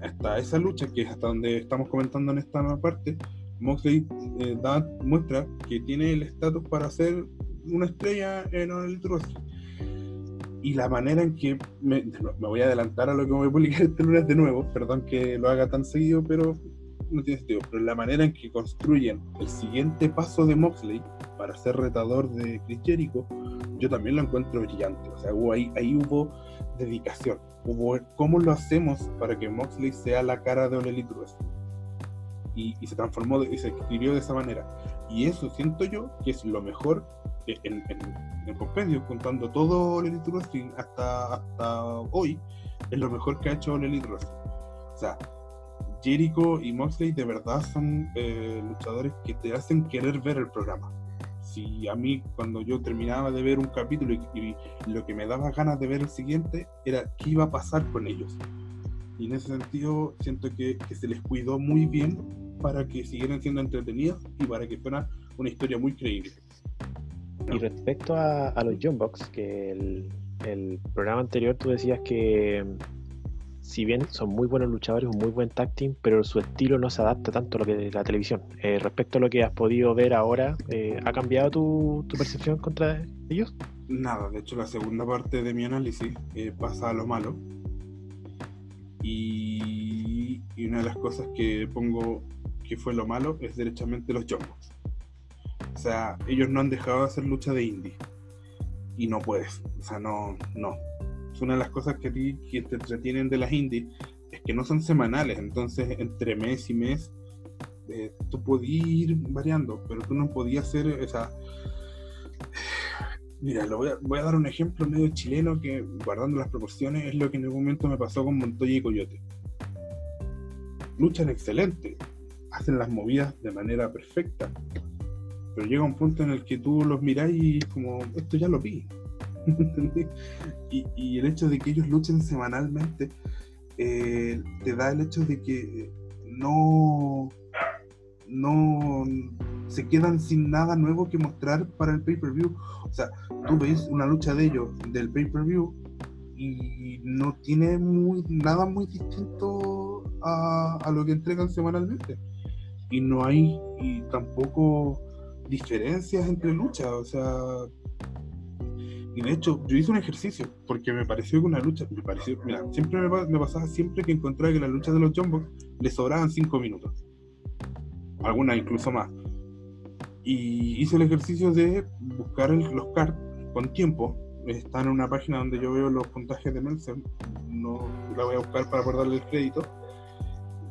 hasta esa lucha, que es hasta donde estamos comentando en esta parte, Moxley eh, da, muestra que tiene el estatus para ser una estrella en Elite Wrestling. Y la manera en que me, me voy a adelantar a lo que voy a publicar este lunes de nuevo, perdón que lo haga tan seguido, pero no tiene sentido. Pero la manera en que construyen el siguiente paso de Moxley para ser retador de Chris Jericho, yo también lo encuentro brillante. O sea, hubo ahí, ahí hubo dedicación. Hubo cómo lo hacemos para que Moxley sea la cara de All Elite. Y, y se transformó de- y se escribió de esa manera. Y eso siento yo que es lo mejor en, en, en el compendio, contando todo All Elite hasta, hasta hoy, es lo mejor que ha hecho All Elite. O sea, Jericho y Moxley de verdad son eh, luchadores que te hacen querer ver el programa. Si a mí, cuando yo terminaba de ver un capítulo y, y lo que me daba ganas de ver el siguiente era qué iba a pasar con ellos. Y en ese sentido, siento que, que se les cuidó muy bien para que siguieran siendo entretenidos y para que fuera una historia muy creíble. Y respecto a, a los John Box, que el, el programa anterior tú decías que si bien son muy buenos luchadores, un muy buen tag pero su estilo no se adapta tanto a lo que es la televisión. Eh, respecto a lo que has podido ver ahora, eh, ¿ha cambiado tu, percepción contra ellos? Nada, de hecho la segunda parte de mi análisis eh, pasa a lo malo. Y, y una de las cosas que pongo que fue lo malo es derechamente los Jumbos. O sea, ellos no han dejado de hacer lucha de indie. Y no puedes. O sea, no, no. Es una de las cosas que que te entretienen de las indies es que no son semanales. Entonces, entre mes y mes, eh, tú podías ir variando, pero tú no podías hacer esa. Mira, lo voy, a, voy a dar un ejemplo medio chileno que, guardando las proporciones, es lo que en algún momento me pasó con Montoya y Coyote. Luchan excelente, hacen las movidas de manera perfecta, pero llega un punto en el que tú los mirás y como, esto ya lo vi. Y el hecho de que ellos luchen semanalmente eh, te da el hecho de que no, no se quedan sin nada nuevo que mostrar para el pay-per-view. O sea, tú ves una lucha de ellos del pay-per-view y no tiene muy, nada muy distinto a, a lo que entregan semanalmente. Y no hay y tampoco diferencias entre luchas. O sea, y de hecho, yo hice un ejercicio porque me pareció que una lucha, me pareció, mira, siempre me, pa- me pasaba siempre que encontraba que las luchas de los Jumbo le sobraban 5 minutos. Algunas incluso más. Y hice el ejercicio de buscar el- los cards con tiempo. Están en una página donde yo veo los puntajes de Meltzer. No la voy a buscar para poder darle el crédito.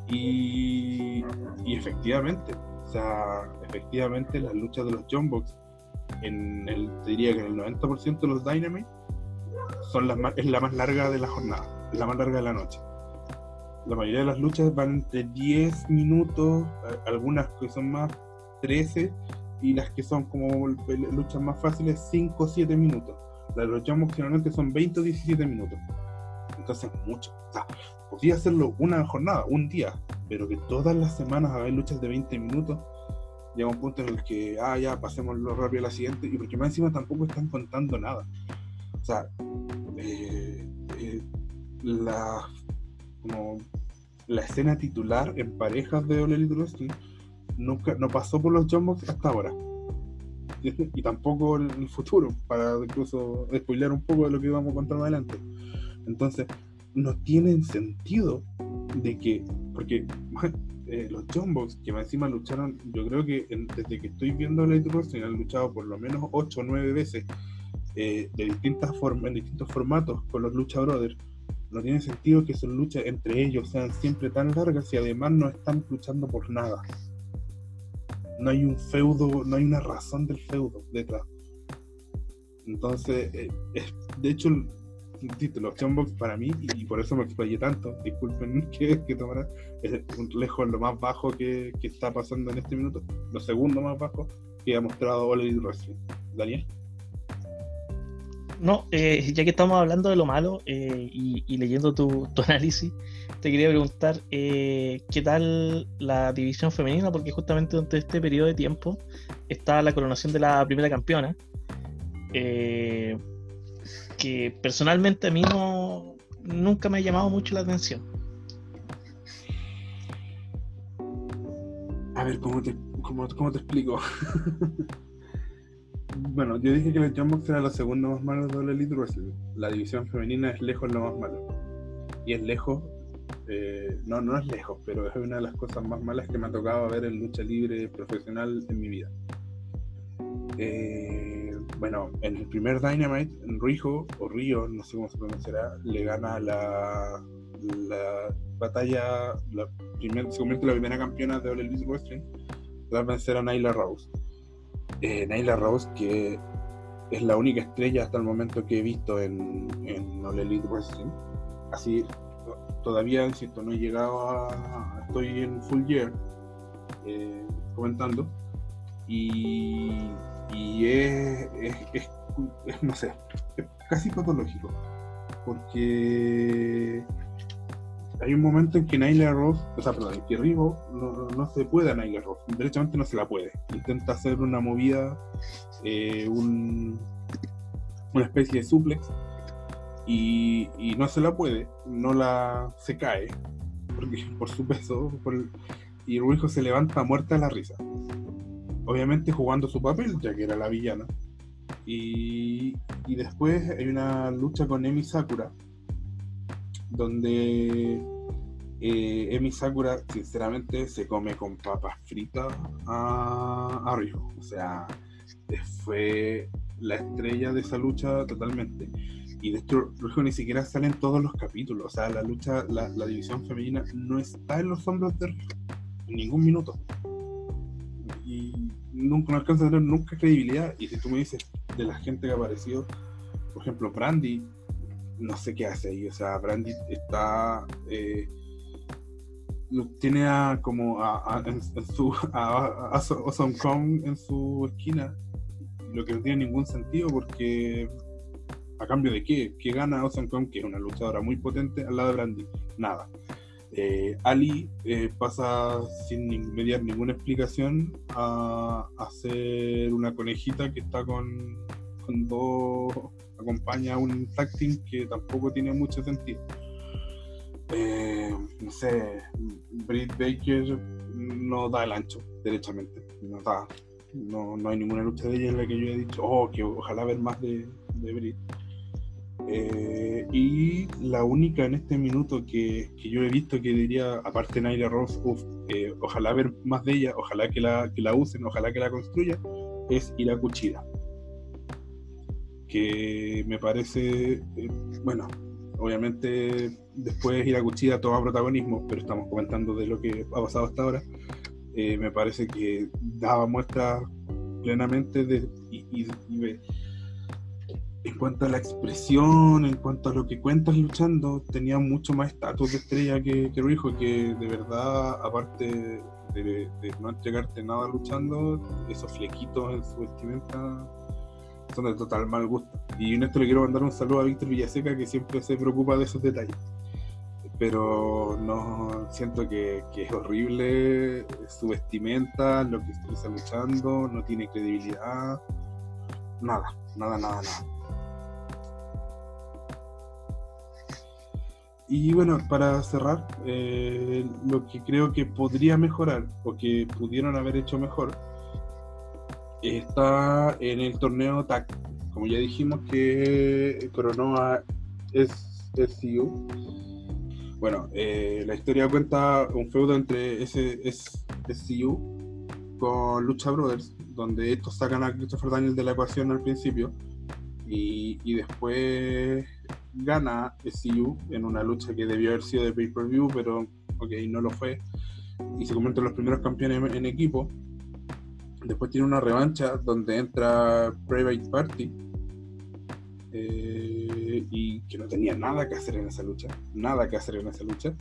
Y, y efectivamente, o sea, efectivamente las luchas de los Jumbox en el, te diría que en el 90% de los Dynamite son las más, es la más larga de la jornada, es la más larga de la noche. La mayoría de las luchas van entre 10 minutos, algunas que son más 13, y las que son como luchas más fáciles 5 o 7 minutos. Las Bucks generalmente son 20 o 17 minutos. Entonces, mucho. O sea, podía hacerlo una jornada, un día, pero que todas las semanas haga luchas de 20 minutos, llega un punto en el que, ah, ya, pasémoslo rápido a la siguiente, y porque más encima tampoco están contando nada. O sea, eh, eh, la, como la escena titular en parejas de Elite Wrestling nunca, no pasó por los Jumbox hasta ahora. Y tampoco en el futuro, para incluso spoilear un poco de lo que vamos a contar adelante. Entonces, no tienen sentido de que, porque los Jumbox que más encima lucharon, yo creo que desde que estoy viendo Elite Wrestling han luchado por lo menos 8 o 9 veces eh, de distintas formas, en distintos formatos con los Lucha Brothers no tiene sentido que sus luchas entre ellos sean siempre tan largas y además no están luchando por nada. No hay un feudo, no hay una razón del feudo detrás. Entonces, eh, de hecho, los Box para mí, y por eso me explayé tanto, disculpen que, que tomara, es lejos lo más bajo que, está pasando en este minuto, lo segundo más bajo que ha mostrado Elite Wrestling. Daniel. No, eh, ya que estamos hablando de lo malo eh, y, leyendo tu, análisis, te quería preguntar eh, qué tal la división femenina, porque justamente durante este periodo de tiempo está la coronación de la primera campeona, que personalmente a mí no nunca me ha llamado mucho la atención. A ver, ¿cómo te, cómo, cómo te explico? Bueno, yo dije que el John Box era lo segundo más malo de la Elite Wrestling. La división femenina es lejos lo más malo. Y es lejos, eh, no, no es lejos, pero es una de las cosas más malas que me ha tocado ver en lucha libre profesional en mi vida. Eh, bueno, en el primer Dynamite, Rijo, o Río, no sé cómo se pronunciará, le gana la, la batalla, la primer, se convierte en la primera campeona de All Elite Wrestling, a vencer a Nyla Rose eh, Naila Rose, que es la única estrella hasta el momento que he visto en, en All Elite. Así, todavía, insisto, no he llegado a. Estoy en Full Year eh, comentando. Y, y es, no sé, es casi patológico. Porque hay un momento en que Naila Ross, o sea, perdón, que Rivo no, se puede a Naila Ross, derechamente no se la puede. Intenta hacer una movida, eh, un, una especie de suplex, y, no se la puede, no la se cae, porque por su peso, y Ruijo se levanta muerta de la risa. Obviamente jugando su papel, ya que era la villana. Y, y después hay una lucha con Emi Sakura, donde eh, Emi Sakura, sinceramente, se come con papas fritas a, a O sea, fue la estrella de esa lucha totalmente. Y de hecho, Rijo ni siquiera sale en todos los capítulos. O sea, la lucha, la, división femenina no está en los hombros de Rijo en ningún minuto. Nunca no alcanza a tener nunca credibilidad. Y si tú me dices de la gente que ha aparecido, por ejemplo, Brandy, no sé qué hace ahí. O sea, Brandy está. Eh, tiene a, como a, en, su a, Awesome Kong en su esquina, lo que no tiene ningún sentido porque a cambio de qué, qué gana Awesome Kong, que es una luchadora muy potente al lado de Brandy, nada. Eh, Ali eh, pasa sin mediar ninguna explicación a, hacer una conejita que está con, con dos acompaña a un tag que tampoco tiene mucho sentido. Eh, no sé, Britt Baker no da el ancho, derechamente. No da. No, no hay ninguna lucha de ella en la que yo he dicho, oh, que ojalá ver más de, de Britt. Eh, y la única en este minuto que, que, yo he visto que diría, aparte de Naira Rose, eh, ojalá ver más de ella, ojalá que la, que la usen, ojalá que la construya, es Ira Cuchida. Que me parece, eh, bueno, obviamente después ir a Cuchilla toma protagonismo, pero estamos comentando de lo que ha pasado hasta ahora. Eh, me parece que daba muestra plenamente de, en cuanto a la expresión, en cuanto a lo que cuentas luchando, tenía mucho más estatus de estrella que, que Rijo, que de verdad, aparte de, no entregarte nada luchando, esos flequitos en su vestimenta son de total mal gusto. Y en esto le quiero mandar un saludo a Víctor Villaseca, que siempre se preocupa de esos detalles. Pero no siento que, que es horrible su vestimenta, lo que está luchando, no tiene credibilidad, nada, nada, nada, nada. Y bueno, para cerrar, eh, lo que creo que podría mejorar o que pudieron haber hecho mejor está en el torneo TAC. Como ya dijimos que coronó a SCU. Bueno, eh, la historia cuenta un feudo entre SCU con Lucha Brothers, donde estos sacan a Christopher Daniel de la ecuación al principio y, después gana SCU en una lucha que debió haber sido de pay-per-view, pero ok, no lo fue. Y se convierte en los primeros campeones en equipo. Después tiene una revancha donde entra Private Party. eh, y que no tenía nada que hacer en esa lucha. Nada que hacer en esa lucha.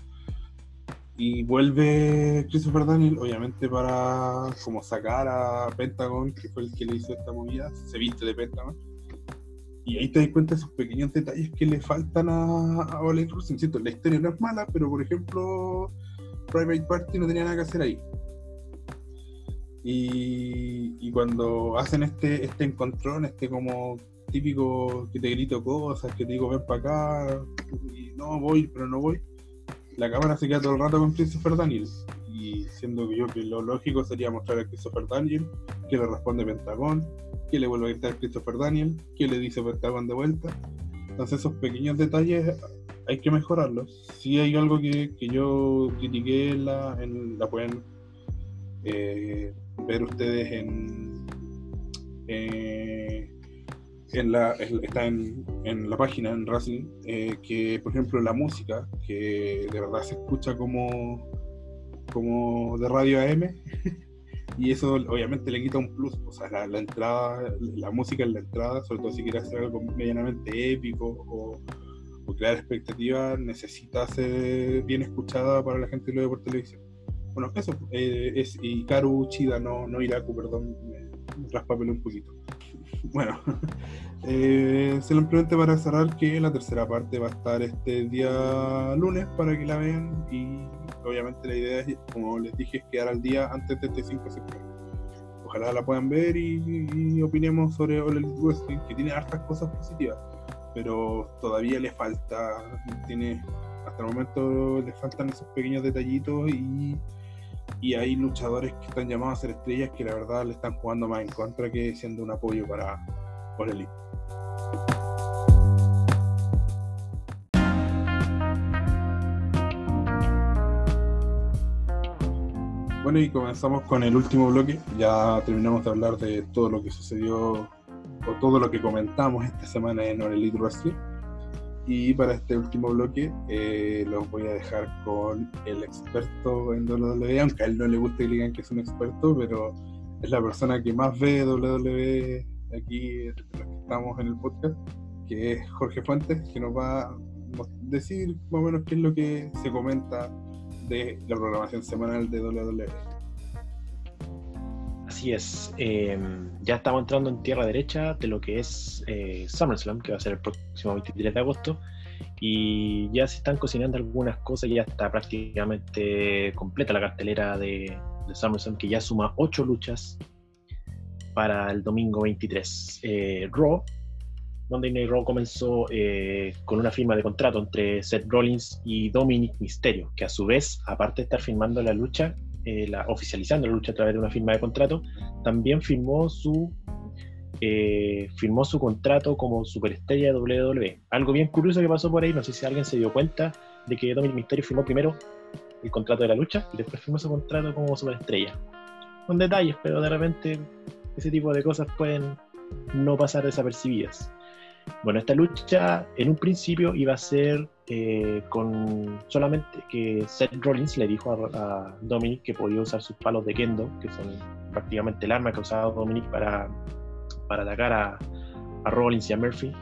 Y vuelve Christopher Daniel, obviamente para como sacar a Pentagon, que fue el que le hizo esta movida. Se viste de Pentagon. Y ahí te das cuenta de esos pequeños detalles que le faltan a, a Ole Russell. Siento, la historia no es mala, pero por ejemplo, Private Party no tenía nada que hacer ahí. Y, cuando hacen este, este encontrón, este como típico que te grito cosas, que te digo ven para acá, y no voy, pero no voy, la cámara se queda todo el rato con Christopher Daniel. Siendo yo que lo lógico sería mostrar a Christopher Daniel, que le responde Pentagón, que le vuelve a gritar Christopher Daniel, que le dice Pentagón de vuelta. Entonces esos pequeños detalles hay que mejorarlos. Si hay algo que, que yo critiqué, en la, en, la pueden eh, ver ustedes en, eh, en la, está en, en la página en Racing, eh, que por ejemplo la música, que de verdad se escucha como, como de radio AM, y eso obviamente le quita un plus, o sea, la, la entrada, la música en la entrada, sobre todo si quieres hacer algo medianamente épico o, o crear expectativas, necesita ser bien escuchada para la gente que lo ve por televisión. Bueno, eso eh, es Hikaru Chida, no, no Iraku, perdón, me, traspapelé un poquito. Bueno, eh, simplemente para cerrar que la tercera parte va a estar este día lunes para que la vean y obviamente la idea es, como les dije, es quedar al día antes de este 5 de septiembre. Ojalá la puedan ver y, opinemos sobre All Wrestling, que tiene hartas cosas positivas, pero todavía le falta, tiene, hasta el momento le faltan esos pequeños detallitos y, y hay luchadores que están llamados a ser estrellas que la verdad le están jugando más en contra que siendo un apoyo para All. Bueno, y comenzamos con el último bloque. Ya terminamos de hablar de todo lo que sucedió o todo lo que comentamos esta semana en All Elite Wrestling. Y para este último bloque eh, los voy a dejar con el experto en WWE, aunque a él no le gusta que digan que es un experto, pero es la persona que más ve WWE aquí los que estamos en el podcast, que es Jorge Fuentes, que nos va a decir más o menos qué es lo que se comenta de la programación semanal de WWE. Así es, eh, ya estamos entrando en tierra derecha de lo que es eh, SummerSlam, que va a ser el próximo 23 de agosto, y ya se están cocinando algunas cosas, ya está prácticamente completa la cartelera de, de SummerSlam, que ya suma 8 luchas para el domingo 23. Eh, Raw, Monday Night Raw comenzó eh, con una firma de contrato entre Seth Rollins y Dominic Mysterio, que a su vez, aparte de estar firmando la lucha, eh, la, oficializando la lucha a través de una firma de contrato, también firmó su eh, firmó su contrato como superestrella de WWE. Algo bien curioso que pasó por ahí, no sé si alguien se dio cuenta de que Dominic Mysterio firmó primero el contrato de la lucha y después firmó su contrato como superestrella. Con detalles, pero de repente ese tipo de cosas pueden no pasar desapercibidas. Bueno, esta lucha en un principio iba a ser eh, con solamente que Seth Rollins le dijo a, a, Dominic que podía usar sus palos de Kendo, que son prácticamente el arma que usaba Dominic para, para atacar a, Rollins y a Murphy,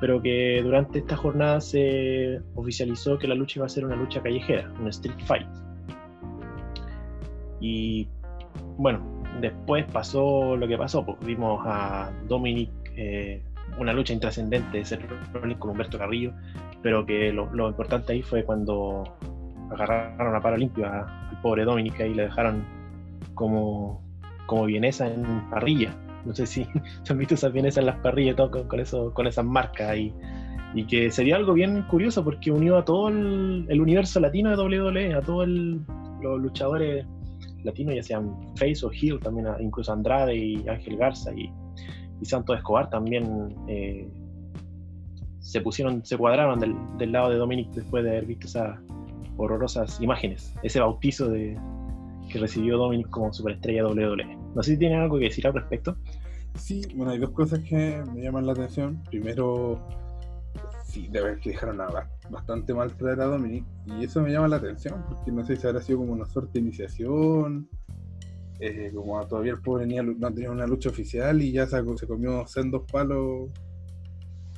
pero que durante esta jornada se oficializó que la lucha iba a ser una lucha callejera, un street fight. Y bueno, después pasó lo que pasó, pues vimos a Dominic, eh, una lucha intrascendente de ser Rollins con Humberto Carrillo, pero que lo, lo importante ahí fue cuando agarraron a paro limpio al pobre Dominic y le dejaron como, como vienesa en parrilla. No sé si se han visto esas vienesas en las parrillas todo con, con eso, con esas marcas y, y que sería algo bien curioso porque unió a todo el, el universo latino de WWE, a todos los luchadores latinos, ya sean face o heel, también a- incluso Andrade y Ángel Garza y, y Santos Escobar también eh, se pusieron, se cuadraron del, del lado de Dominic después de haber visto esas horrorosas imágenes, ese bautizo de, que recibió Dominic como superestrella WWE. No sé si tienen algo que decir al respecto. Sí, bueno, hay dos cosas que me llaman la atención. Primero, sí, de ver que dejaron a ba- bastante mal traer a Dominic. Y eso me llama la atención, porque no sé si habrá sido como una suerte de iniciación. Eh, como todavía el pobre niño no tenía una lucha oficial y ya se, se comió sendos palos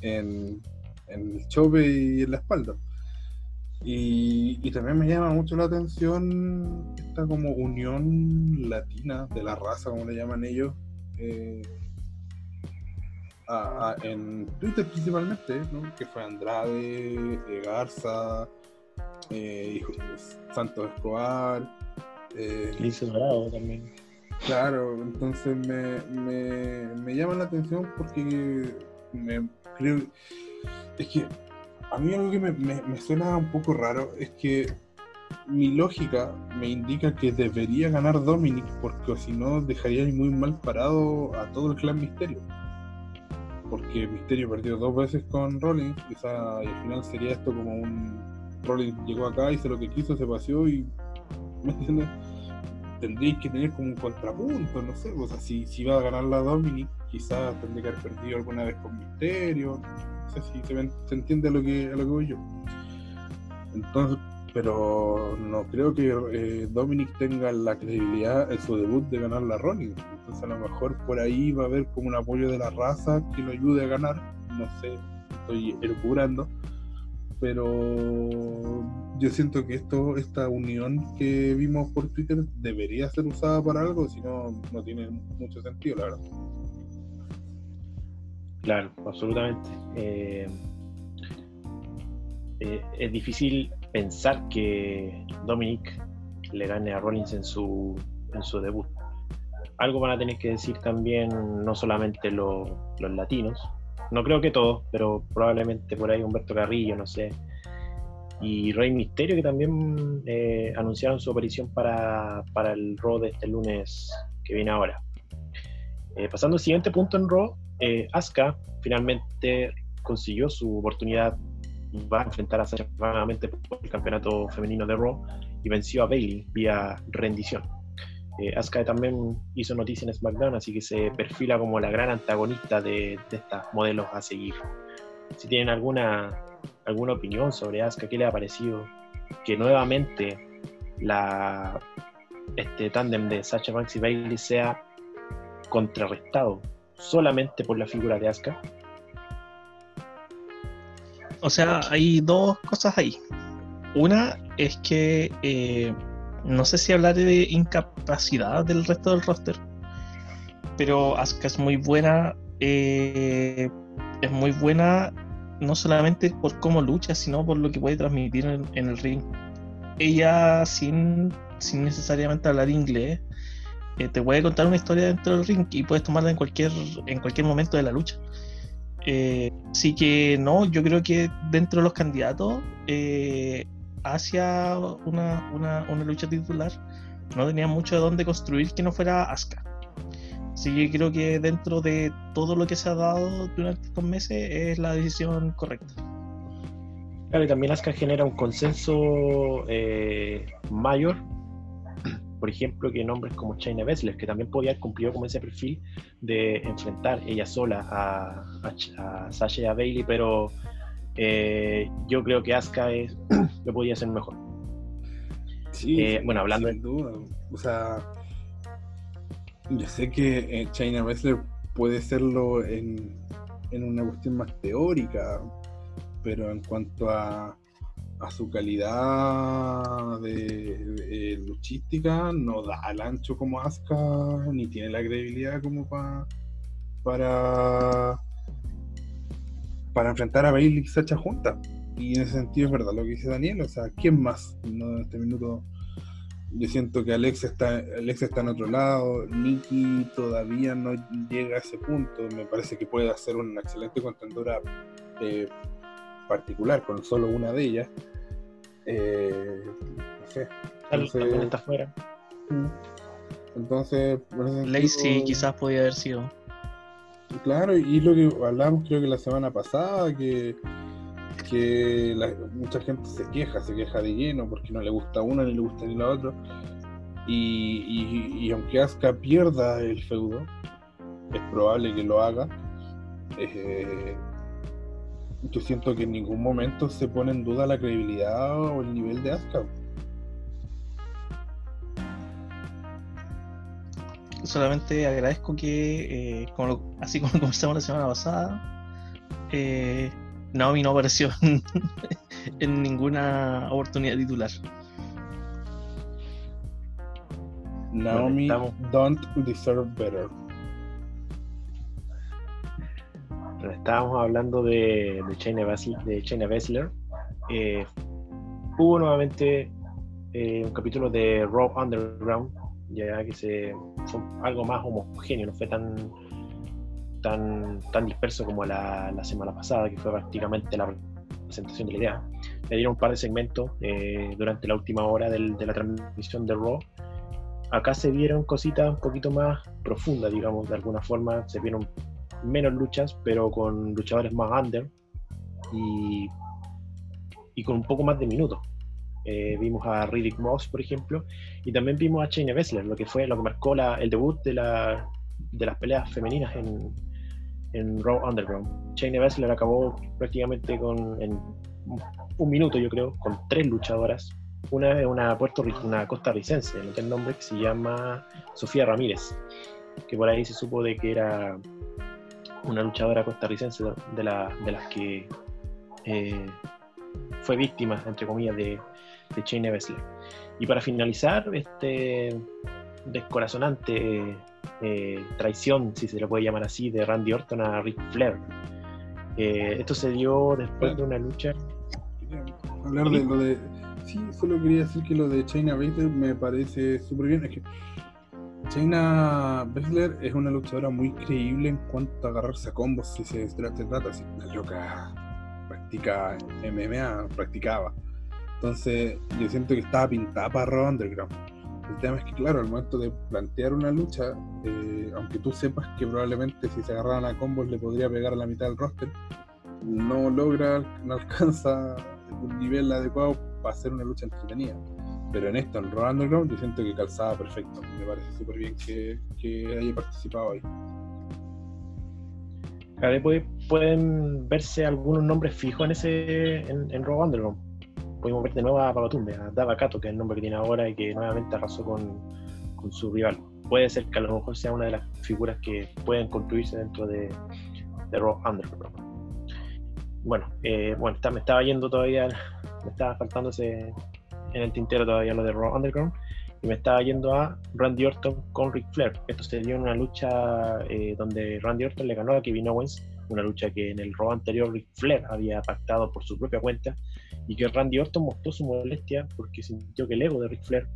en, el chope y en la espalda. Y, también me llama mucho la atención esta como unión latina de la raza, como le llaman ellos, eh, en Twitter principalmente, que fue Andrade, eh, Garza, eh, Santos Escobar. Eh, también. Claro, entonces me, me, me llama la atención porque me creo es que a mí algo que me, me- me suena un poco raro es que mi lógica me indica que debería ganar Dominic porque si no dejaría muy mal parado a todo el clan Misterio. Porque Misterio perdió dos veces con Rollins y al final sería esto como un Rollins llegó acá, hizo lo que quiso, se paseó y ¿me tendréis que tener como un contrapunto, no sé, o sea, si, si va a ganar la Dominic, quizás tendría que haber perdido alguna vez con Misterio, no sé si se, se entiende a lo que a lo que voy yo. Entonces, pero no creo que eh, Dominic tenga la credibilidad en su debut de ganar la Rollins. Entonces a lo mejor por ahí va a haber como un apoyo de la raza que lo ayude a ganar, no sé, estoy elucubrando pero yo siento que esto, esta unión que vimos por Twitter debería ser usada para algo, si no, no tiene mucho sentido, la verdad. Claro, absolutamente. Eh, eh, es difícil pensar que Dominic le gane a Rollins en su, en su debut. Algo van a tener que decir también no solamente lo- los latinos, no creo que todos, pero probablemente por ahí Humberto Carrillo, no sé, y Rey Misterio que también eh, anunciaron su aparición para, para el Raw de este lunes que viene ahora. Eh, pasando al siguiente punto en Raw, eh, Asuka finalmente consiguió su oportunidad, va a enfrentar a Sasha nuevamente por el campeonato femenino de Raw y venció a Bailey vía rendición. Eh, Asuka también hizo noticia en SmackDown, así que se perfila como la gran antagonista de, de estas modelos a seguir. Si tienen alguna, alguna opinión sobre Asuka, ¿qué le ha parecido? Que nuevamente la, este tándem de Sasha Banks y Bailey sea contrarrestado solamente por la figura de Asuka. O sea, hay dos cosas ahí. Una es que eh, no sé si hablar de incapacidad del resto del roster, pero Asuka es muy buena. eh, es muy buena no solamente por cómo lucha, sino por lo que puede transmitir en, en el ring. Ella, sin, sin necesariamente hablar inglés, eh, te puede contar una historia dentro del ring y puedes tomarla en cualquier, en cualquier momento de la lucha. Eh, así que no, yo creo que dentro de los candidatos eh, hacia una, una, una lucha titular no tenía mucho de dónde construir que no fuera Asuka. Así que creo que dentro de todo lo que se ha dado durante estos meses es la decisión correcta. Claro, y también Asuka genera un consenso eh, mayor. Por ejemplo, que nombres como China Baszler, que también podía haber cumplido como ese perfil de enfrentar ella sola a, a Sasha y a Bailey, pero eh, yo creo que Asuka es, lo podía hacer mejor. Sí, Eh, bueno, hablando sin duda. O sea, yo sé que eh, China Wrestler puede serlo en, en una cuestión más teórica, pero en cuanto a, a su calidad de, de luchística, no da al ancho como Asuka, ni tiene la credibilidad como pa- para para enfrentar a Bailey y Sacha juntas. Y en ese sentido es verdad lo que dice Daniel, o sea, ¿quién más? No, en este minuto yo siento que Alex está, Alex está en otro lado, Nikki todavía no llega a ese punto, me parece que puede hacer una excelente contendora eh, particular con solo una de ellas. Eh, no sé. Entonces- está afuera. Entonces, Lacey sentido- quizás podía haber sido. Claro, y lo que hablamos creo que la semana pasada, que, que mucha gente se queja, se queja de lleno porque no le gusta una ni le gusta ni la otra. Y, y- y aunque Asuka pierda el feudo, es probable que lo haga. eh, yo siento que en ningún momento se pone en duda la credibilidad o el nivel de Asuka. Solamente agradezco que, eh, como lo- así como conversamos la semana pasada, eh, Naomi no apareció en, en ninguna oportunidad titular. Naomi estamos- don't deserve better. Pero Estábamos hablando de, de Shayna Baszler, de Shayna Baszler. Eh, hubo nuevamente eh, un capítulo de Raw Underground, ya que se fue algo más homogéneo, no fue tan tan, tan disperso como la, la semana pasada, que fue prácticamente la presentación de la idea. Le dieron un par de segmentos eh, durante la última hora del- de la transmisión de Raw. Acá se vieron cositas un poquito más profundas, digamos, de alguna forma. Se vieron menos luchas, pero con luchadores más under y, y con un poco más de minutos. Eh, vimos a Riddick Moss, por ejemplo, y también vimos a Shayna Baszler, lo que fue lo que marcó el debut de, la, de las peleas femeninas en, Raw Underground. Shayna Baszler acabó prácticamente con en un- minuto, yo creo, con tres luchadoras. Una es una, Puerto, una costarricense, no tiene nombre, que se llama Sofía Ramírez, que por ahí se supo de que era una luchadora costarricense de las que eh, fue víctima, entre comillas, de, de Shayna Baszler. Y para finalizar, este descorazonante eh, traición, si se le puede llamar así, de Randy Orton a Ric Flair. Eh, esto se dio después de una lucha. Hablar de lo de. Sí, solo quería decir que lo de China Baszler me parece súper bien. Es que China Baszler es una luchadora muy creíble en cuanto a agarrarse a combos si se, tra- se trata. Si la loca practica MMA, practicaba. Entonces, yo siento que estaba pintada para Raw Underground. El tema es que, claro, al momento de plantear una lucha, eh, aunque tú sepas que probablemente si se agarraran a combos le podría pegar a la mitad del roster, no logra, no alcanza un nivel adecuado para hacer una lucha entretenida. Pero en esto, en Raw Underground, yo siento que calzaba perfecto. Me parece súper bien que, haya participado ahí. Claro, pueden verse algunos nombres fijos en ese en, en Underground. Podemos ver de nuevo a Babatunde, a Dava Kato, que es el nombre que tiene ahora y que nuevamente arrasó con, con su rival. Puede ser que a lo mejor sea una de las figuras que pueden construirse dentro de, de Raw Underground. Bueno, eh, bueno me estaba yendo todavía, me estaba faltando ese, en el tintero todavía lo de Raw Underground y me estaba yendo a Randy Orton con Ric Flair. Esto se dio en una lucha eh, donde Randy Orton le ganó a Kevin Owens, una lucha que en el Raw anterior Ric Flair había pactado por su propia cuenta y que Randy Orton mostró su molestia porque sintió que el ego de Ric Flair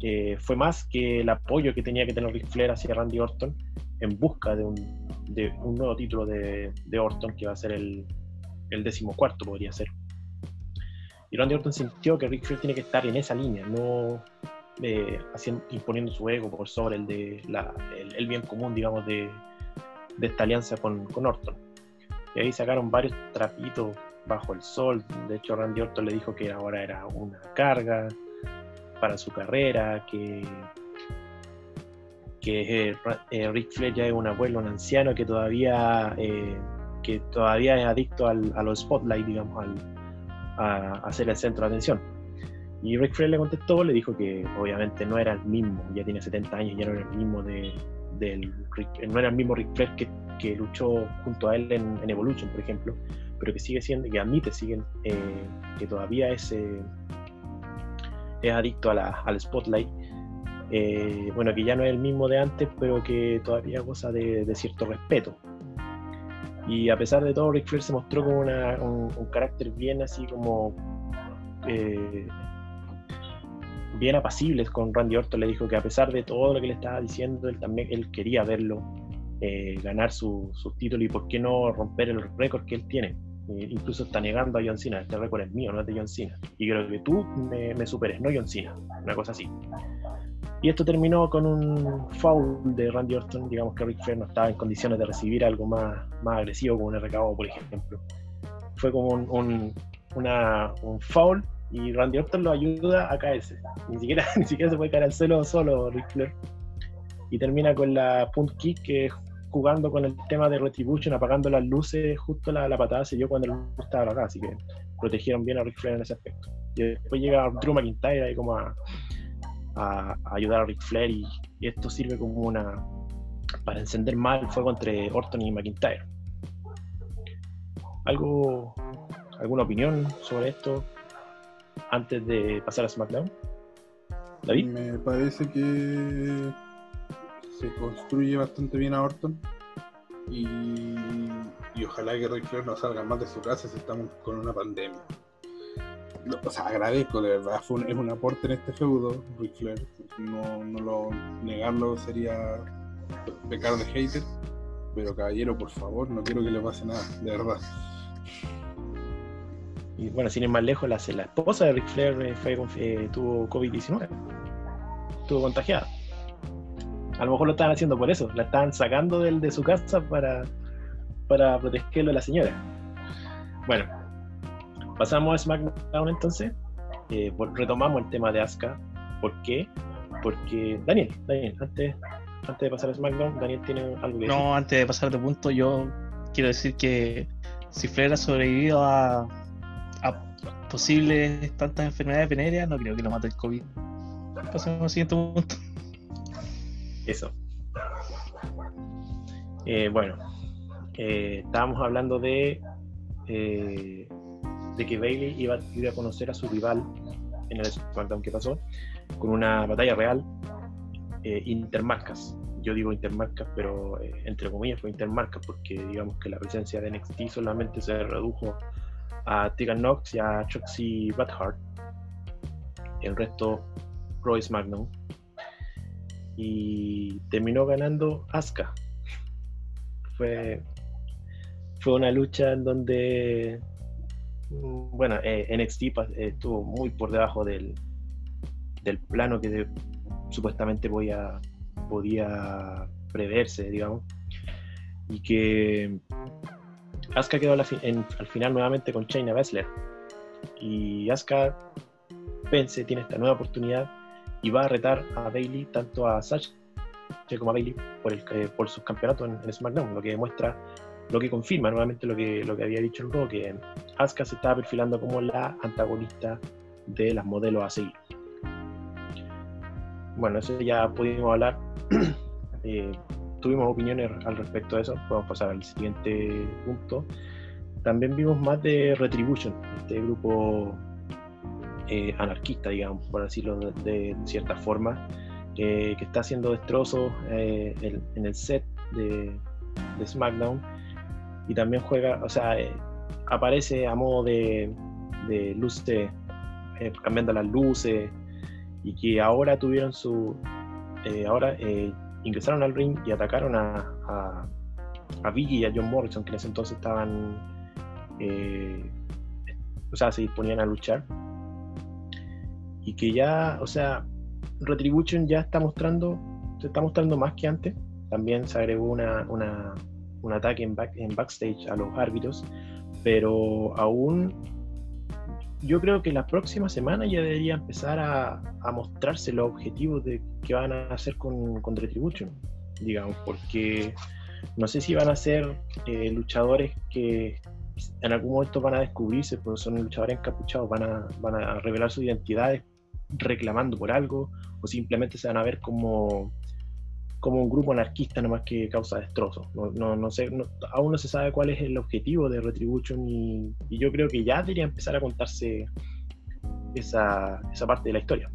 eh, fue más que el apoyo que tenía que tener Ric Flair hacia Randy Orton en busca de un, nuevo título de, Orton que va a ser el, el décimo cuarto podría ser. Y Randy Orton sintió que Ric Flair tiene que estar en esa línea, no eh, haciendo, imponiendo su ego por sobre el de bien común, digamos, de, de esta alianza con, con Orton. Y ahí sacaron varios trapitos bajo el sol. De hecho, Randy Orton le dijo que ahora era una carga para su carrera, que, que eh, eh, Ric Flair ya es un abuelo, un anciano que todavía, eh, que todavía es adicto a los spotlight, digamos, a, a ser el centro de atención. Y Ric Flair le contestó, le dijo que obviamente no era el mismo, ya tiene 70 años, ya no era el mismo de, del Ric- no era el mismo Ric Flair que, luchó junto a él en Evolution, por ejemplo, pero que sigue siendo, que admite siguen, eh, que todavía es, eh, es adicto al spotlight. Eh, bueno, que ya no es el mismo de antes, pero que todavía goza de, de cierto respeto. Y a pesar de todo, Ric Flair se mostró como un, carácter bien así como bien apacible con Randy Orton. Le dijo que a pesar de todo lo que le estaba diciendo, él también él quería verlo ganar su, su título y por qué no romper el récord que él tiene. Eh, incluso está negando a John Cena, este récord es mío, no es de John Cena. Y creo que tú me, me superes, no John Cena, una cosa así. Y esto terminó con un foul de Randy Orton, digamos que Ric Flair no estaba en condiciones de recibir algo más, más agresivo como un RKO, por ejemplo. Fue como un, un, una- un foul y Randy Orton lo ayuda a caerse. Ni siquiera, ni siquiera se puede caer al suelo solo Ric Flair. Y termina con la punt kick que es jugando con el tema de Retribution, apagando las luces, justo la, patada se dio cuando luz estaba acá, así que protegieron bien a Ric Flair en ese aspecto. Y después llega Drew McIntyre ahí como a, ayudar a Ric Flair y, y esto sirve como una para encender más el fuego entre Orton y McIntyre. ¿Algo, ¿Alguna opinión sobre esto antes de pasar a SmackDown? David. Me parece que se construye bastante bien a Orton. Y, y ojalá que Ric Flair no salga más de su casa si estamos con una pandemia. O sea, agradezco, de verdad, fue un- es un aporte en este feudo, Ric Flair. No, no lo negarlo sería pecar de hater. Pero caballero, por favor, no quiero que le pase nada, de verdad. Y bueno, sin ir más lejos, la, esposa de Ric Flair eh, fue, eh, tuvo COVID-19. Estuvo contagiada. A lo mejor lo estaban haciendo por eso. La estaban sacando del, de su casa para, para protegerlo a la señora. Bueno, pasamos a SmackDown entonces. Eh, retomamos el tema de Asuka. ¿Por qué? Porque, Daniel, Daniel, antes, antes de pasar a SmackDown, Daniel tiene algo que decir. No, antes de pasar de punto, yo quiero decir que si Flair ha sobrevivido a, a posibles tantas enfermedades venéreas, no creo que lo mate el COVID. Pasemos al siguiente punto. Eso. Eh, bueno, eh, estábamos hablando de, eh, que Bailey iba a conocer a su rival en el SmackDown que pasó, con una batalla real intermarcas. Yo digo intermarcas, pero entre comillas fue intermarcas porque digamos que la presencia de NXT solamente se redujo a Tegan Knox y a Choxy Bradhart. El resto, Roy SmackDown y terminó ganando Asuka. Fue, fue una lucha en donde, bueno, eh, NXT estuvo muy por debajo del, del plano que supuestamente podía, preverse, digamos, y que Asuka quedó al final nuevamente con Shayna Baszler. Y Asuka Pence tiene esta nueva oportunidad y va a retar a Bailey, tanto a Sasha como a Bailey, por, el, eh, por sus campeonatos en, en SmackDown, lo que demuestra, lo que confirma nuevamente lo que, lo que había dicho el Raw, que Asuka se estaba perfilando como la antagonista de las modelos a seguir. Bueno, eso ya pudimos hablar. Eh, tuvimos opiniones al respecto de eso. Podemos pasar al siguiente punto. También vimos más de Retribution, este grupo eh, anarquista, digamos, por decirlo de, cierta forma, eh, que está haciendo destrozos eh, en el set de, SmackDown. Y también juega, o sea, aparece a modo de, de luces, cambiando las luces y que ahora tuvieron su, ahora ingresaron al ring y atacaron a, a, a Biggie y a John Morrison, que en ese entonces estaban, o sea, se disponían a luchar y que ya, o sea, Retribution ya está mostrando, se está mostrando más que antes. También se agregó una, una- un ataque en, back- en backstage a los árbitros, pero aún yo creo que la próxima semana ya debería empezar a, a mostrarse los objetivos de que van a hacer con, Retribution, digamos, porque no sé si van a ser eh, luchadores que en algún momento van a descubrirse, porque son luchadores encapuchados, van a, van a revelar sus identidades reclamando por algo, o simplemente se van a ver como, como un grupo anarquista nomás que causa destrozos. No, no, no sé, aún no se sabe cuál es el objetivo de Retribution y, y yo creo que ya debería empezar a contarse esa, esa parte de la historia.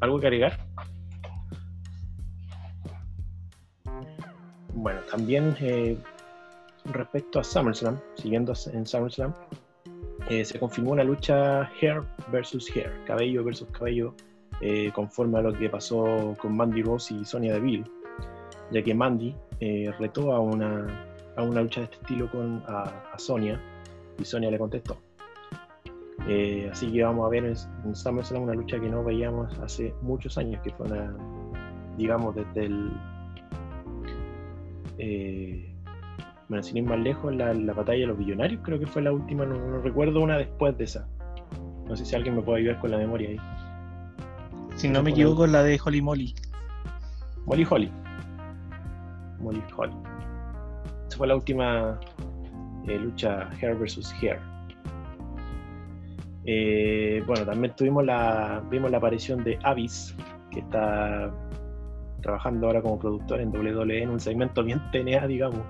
¿Algo que agregar? Bueno, también eh, respecto a SummerSlam, siguiendo en SummerSlam, eh, se confirmó una lucha hair versus hair, cabello versus cabello, eh, conforme a lo que pasó con Mandy Rose y Sonia Deville, ya que Mandy eh, retó a una, a una lucha de este estilo con, a, Sonia y Sonia le contestó. Así que vamos a ver en, en SummerSlam una lucha que no veíamos hace muchos años, que fue una, digamos, desde el. Bueno, sin ir más lejos, la, la batalla de los billonarios creo que fue la última, no, no recuerdo una después de esa. No sé si alguien me puede ayudar con la memoria ahí. Si no me equivoco, es la de Holly Molly. Molly Holly. Molly Holly. Esa fue la última eh, lucha Hair versus Hair. Eh, bueno, también tuvimos la, vimos la aparición de Abyss, que está trabajando ahora como productor en WWE en un segmento bien TNA, digamos,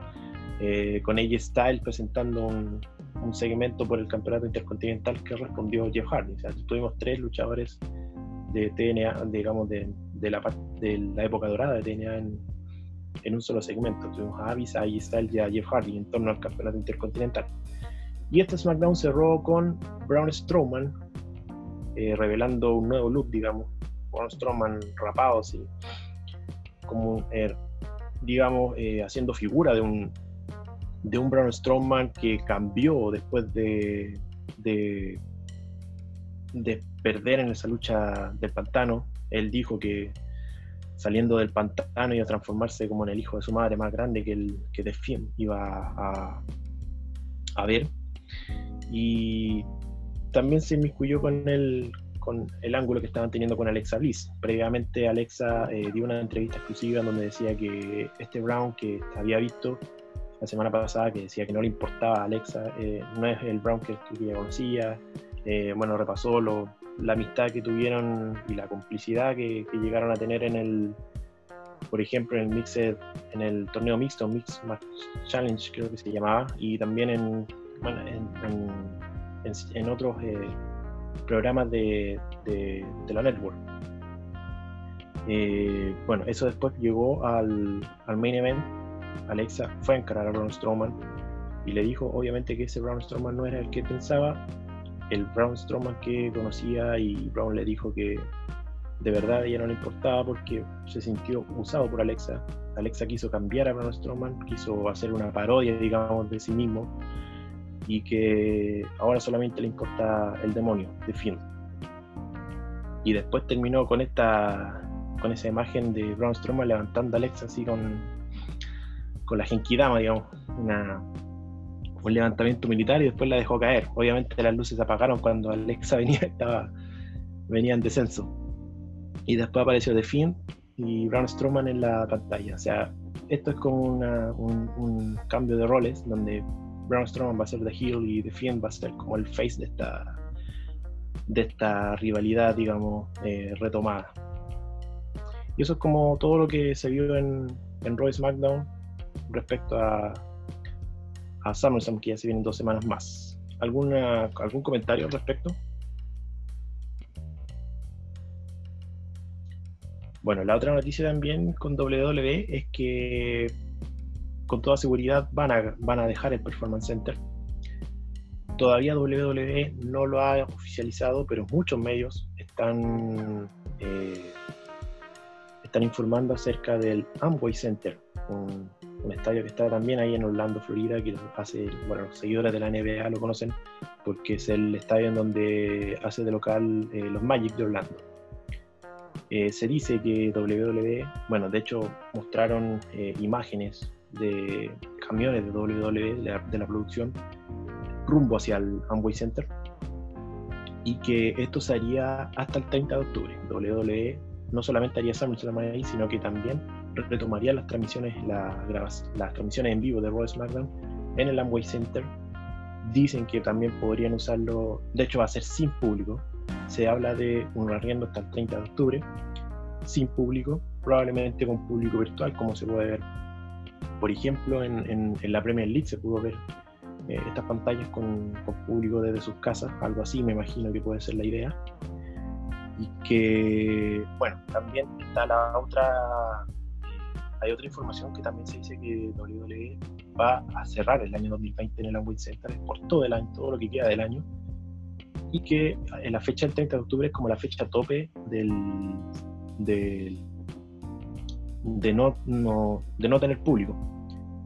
eh, con AJ Styles presentando un, un segmento por el campeonato intercontinental que respondió Jeff Hardy. O sea, tuvimos tres luchadores de TNA, digamos, de, de la, de la época dorada de TNA en, en un solo segmento. Tuvimos a Abyss, a AJ Styles y a Jeff Hardy en torno al campeonato intercontinental. Y este SmackDown cerró con Braun Strowman, eh, revelando un nuevo look, digamos. Braun Strowman rapado, así, como, eh, digamos, eh, haciendo figura de un, de un Braun Strowman que cambió después de, de, de perder en esa lucha del pantano. Él dijo que saliendo del pantano iba a transformarse como en el hijo de su madre más grande que el que The iba a, a ver. Y también se inmiscuyó con el, con el ángulo que estaban teniendo con Alexa Bliss. Previamente Alexa eh, dio una entrevista exclusiva donde decía que este Brown que había visto la semana pasada, que decía que no le importaba a Alexa, eh, no es el Brown que, ella conocía. Eh, bueno, repasó lo, la amistad que tuvieron y la complicidad que, llegaron a tener en el, por ejemplo, en el mixed, en el torneo mixto, Mix Match Challenge creo que se llamaba, y también en, bueno, en, en, otros eh, programas de, de- de la network. Eh, bueno, eso después llegó al, al main event. Alexa fue a encarar a Braun Strowman y le dijo, obviamente, que ese Braun Strowman no era el que pensaba, el Braun Strowman que conocía, y Braun le dijo que de verdad ella no le importaba porque se sintió usado por Alexa. Alexa quiso cambiar a Braun Strowman, quiso hacer una parodia, digamos, de sí mismo y que ahora solamente le importa el demonio de Finn. Y después terminó con esta con esa imagen de Braun Strowman levantando a Alexa así con, con la Genkidama, digamos, una, un levantamiento militar y después la dejó caer. Obviamente las luces se apagaron cuando Alexa venía, estaba, venía en descenso. Y después apareció The Fiend y Braun Strowman en la pantalla. O sea, esto es como una- un, un cambio de roles donde Braun Strowman va a ser The Heel y The Fiend va a ser como el face de esta, de esta rivalidad, digamos, eh, retomada. Y eso es como todo lo que se vio en, en Raw y SmackDown respecto a, a SummerSlam, que ya se vienen dos semanas más. ¿Alguna, ¿Algún comentario al respecto? Bueno, la otra noticia también con WWE es que con toda seguridad van a, van a dejar el Performance Center. Todavía WWE no lo ha oficializado, pero muchos medios están, eh, están informando acerca del Amway Center, un estadio que está también ahí en Orlando, Florida, que hace, bueno, los seguidores de la NBA lo conocen porque es el estadio en donde hace de local eh, los Magic de Orlando. Eh, se dice que WWE, bueno, de hecho mostraron eh, imágenes de camiones de WWE, de la, de la producción, rumbo hacia el Amway Center, y que esto se haría hasta el 30 de octubre. WWE no solamente haría SummerSlam ahí, sino que también retomaría las transmisiones, las, las transmisiones en vivo de Raw SmackDown en el Amway Center. Dicen que también podrían usarlo, de hecho va a ser sin público. Se habla de un arriendo hasta el 30 de octubre, sin público, probablemente con público virtual, como se puede ver, por ejemplo, en, en- en la Premier League se pudo ver eh, estas pantallas con, con público desde sus casas, algo así me imagino que puede ser la idea. Y que, bueno, también está la otra, hay otra información que también se dice que WWE va a cerrar el año 2020 en el Amway Center por todo el año, todo lo que queda del año, y que en la fecha del 30 de octubre es como la fecha tope del, del de no, no- de no tener público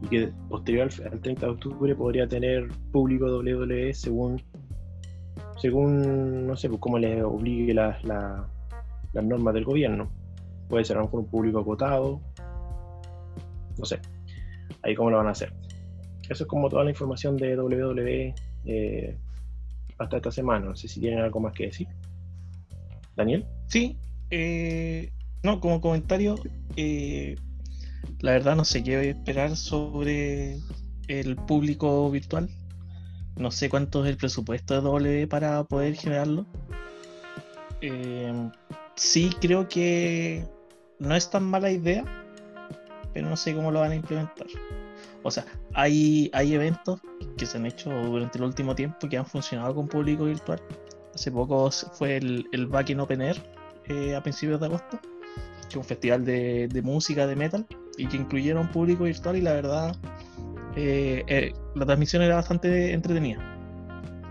y que posterior al, al 30 de octubre podría tener público WWE según según no sé pues, cómo le obligue la- la- las normas del gobierno. Puede ser a lo mejor un público acotado no sé ahí cómo lo van a hacer eso es como toda la información de WWE eh, hasta esta semana no sé si tienen algo más que decir Daniel Sí, eh, no, como comentario, eh, la verdad no sé qué esperar sobre el público virtual. No sé cuánto es el presupuesto de W para poder generarlo. Eh, sí, creo que no es tan mala idea, pero no sé cómo lo van a implementar. O sea, hay, hay eventos que se han hecho durante el último tiempo que han funcionado con público virtual. Hace poco fue el, el Back in Open Air eh, a principios de agosto, que es un festival de, de música, de metal, y que incluyeron público virtual y la verdad eh, eh, la transmisión era bastante entretenida,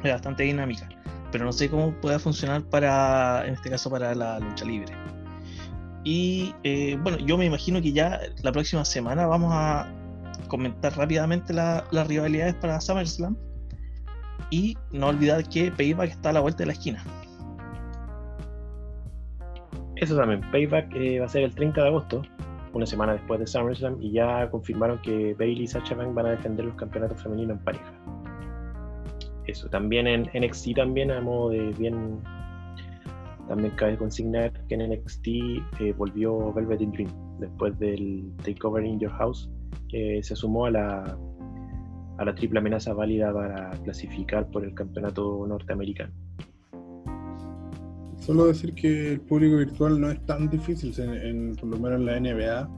era bastante dinámica, pero no sé cómo pueda funcionar para, en este caso, para la lucha libre. Y eh, bueno, yo me imagino que ya la próxima semana vamos a comentar rápidamente la- las rivalidades para SummerSlam. Y no olvidar que Payback está a la vuelta de la esquina. Eso también, Payback eh, va a ser el 30 de agosto, una semana después de SummerSlam, y ya confirmaron que Bailey y Sacha Banks van a defender los campeonatos femeninos en pareja. Eso, también en NXT también a modo de bien... También cabe consignar que en NXT eh, volvió Velvet in Dream después del Takeover in Your House. eh, se sumó a la, a la triple amenaza válida para clasificar por el campeonato norteamericano. Solo decir que el público virtual no es tan difícil, en, en- por lo menos en la NBA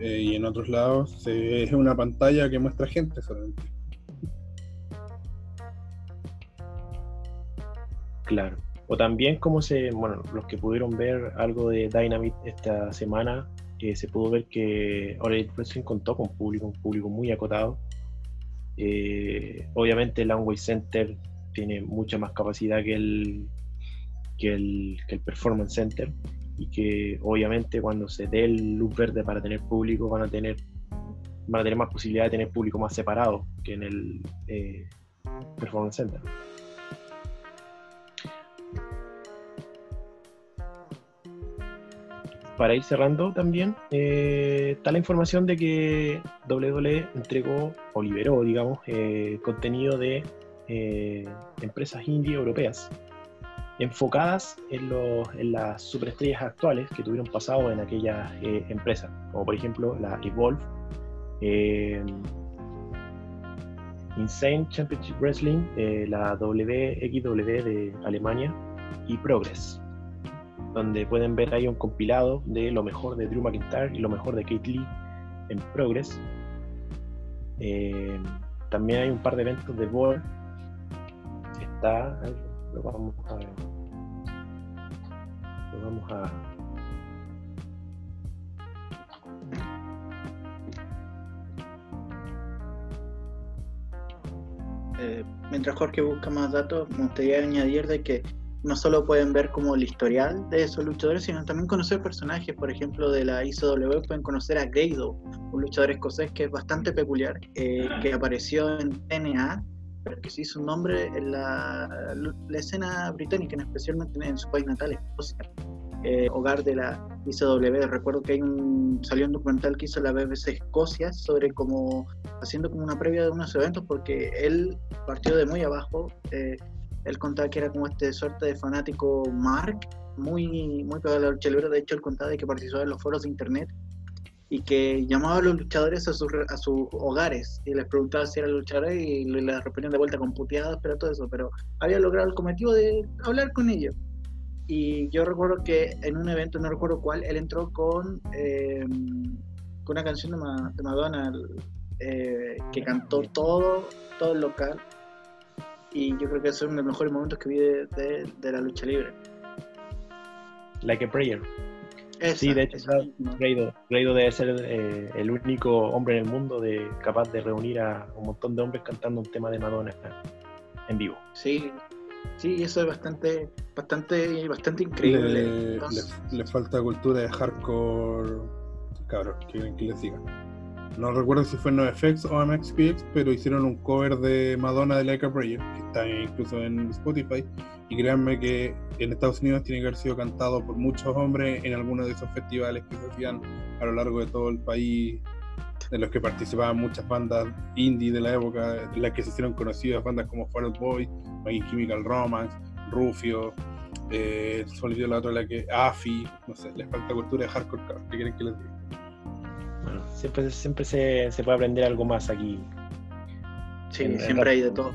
eh, y en otros lados se- es una pantalla que muestra gente solamente. Claro. O también como se, bueno, los que pudieron ver algo de Dynamite esta semana, eh, se pudo ver que All Elite Wrestling contó con público, un público muy acotado. Eh, obviamente el Amway Center tiene mucha más capacidad que el, que el, que el Performance Center y que obviamente cuando se dé el luz verde para tener público van a tener van a tener más posibilidad de tener público más separado que en el eh, Performance Center. Para ir cerrando también, eh, está la información de que WWE entregó o liberó, digamos, eh, contenido de eh, empresas indie europeas enfocadas en, las superestrellas actuales que tuvieron pasado en aquellas empresas, como por ejemplo la Evolve, Insane Championship Wrestling, la WXW de Alemania y Progress donde pueden ver ahí un compilado de lo mejor de Drew McIntyre y lo mejor de Kate Lee en Progress. Eh, también hay un par de eventos de Board. Está. Lo vamos a ver. Lo vamos a. Eh, mientras Jorge busca más datos, me gustaría añadir de que no solo pueden ver como el historial de esos luchadores, sino también conocer personajes, por ejemplo, de la ICW, pueden conocer a Grado, un luchador escocés que es bastante peculiar, eh, que apareció en TNA, pero que se hizo un nombre en la, escena británica, especialmente en su país natal, Escocia, eh, hogar de la ICW. Recuerdo que salió un documental que hizo la BBC Escocia sobre cómo haciendo como una previa de unos eventos porque él partió de muy abajo. eh, él contaba que era como este suerte de fanático Mark, muy, muy pegado a la lucha libre. De hecho, él contaba de que participaba en los foros de internet y que llamaba a los luchadores a sus, a sus hogares y les preguntaba si eran luchadores y le- les respondían de vuelta con puteadas, pero todo eso. Pero había logrado el cometido de hablar con ellos. Y yo recuerdo que en un evento, no recuerdo cuál, él entró con, eh, con una canción de, Ma- Madonna eh, que cantó todo, todo el local. Y yo creo que es uno de los mejores momentos que vi de, de- de la lucha libre. Like a Prayer. Esa, Sí, de hecho. Grado, Grado debe ser eh, el único hombre en el mundo de, capaz de reunir a un montón de hombres cantando un tema de Madonna en vivo. Sí, sí, y eso es bastante, bastante, bastante increíble. Le, Entonces, le- le falta cultura de hardcore. Cabrón, que, que les diga. No recuerdo si fue NoFX o MXPX, pero hicieron un cover de Madonna de Like a Prayer, que está incluso en Spotify. Y créanme que en Estados Unidos tiene que haber sido cantado por muchos hombres en algunos de esos festivales que se hacían a lo largo de todo el país, en los que participaban muchas bandas indie de la época, en las que se hicieron conocidas bandas como Fall Out Boy, My Chemical Romance, Rufio, eh, se olvidó la otra, la que AFI, no sé, les falta cultura de hardcore, ¿qué quieren que les diga? Bueno, siempre, siempre se, se puede aprender algo más aquí. sí, en- siempre hay de todo.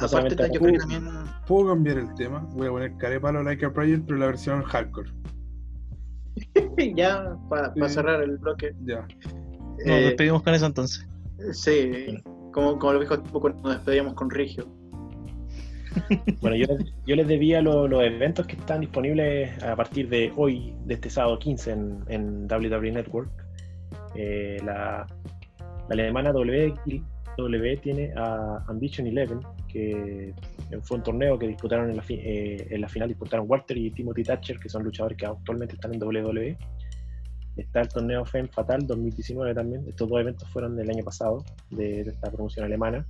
No Aparte, yo creo que también Puedo cambiar el tema, voy a poner carepalo Like a Prayer, pero la versión hardcore. ya para Sí. cerrar el bloque. Ya. Nos eh, despedimos con eso entonces. sí, como, como lo dijo tipo cuando nos despedíamos con Rigio. Bueno, yo, yo les debía lo- los eventos que están disponibles a partir de hoy, de este sábado 15 en, en WWE Network. Eh, la, la alemana W, W tiene a Ambition 11, que fue un torneo que disputaron en la, eh, en la final, disputaron Walter y Timothy Thatcher, que son luchadores que actualmente están en WWE. Está el torneo Femme Fatal 2019 también. Estos dos eventos fueron del año pasado, de, de esta promoción alemana.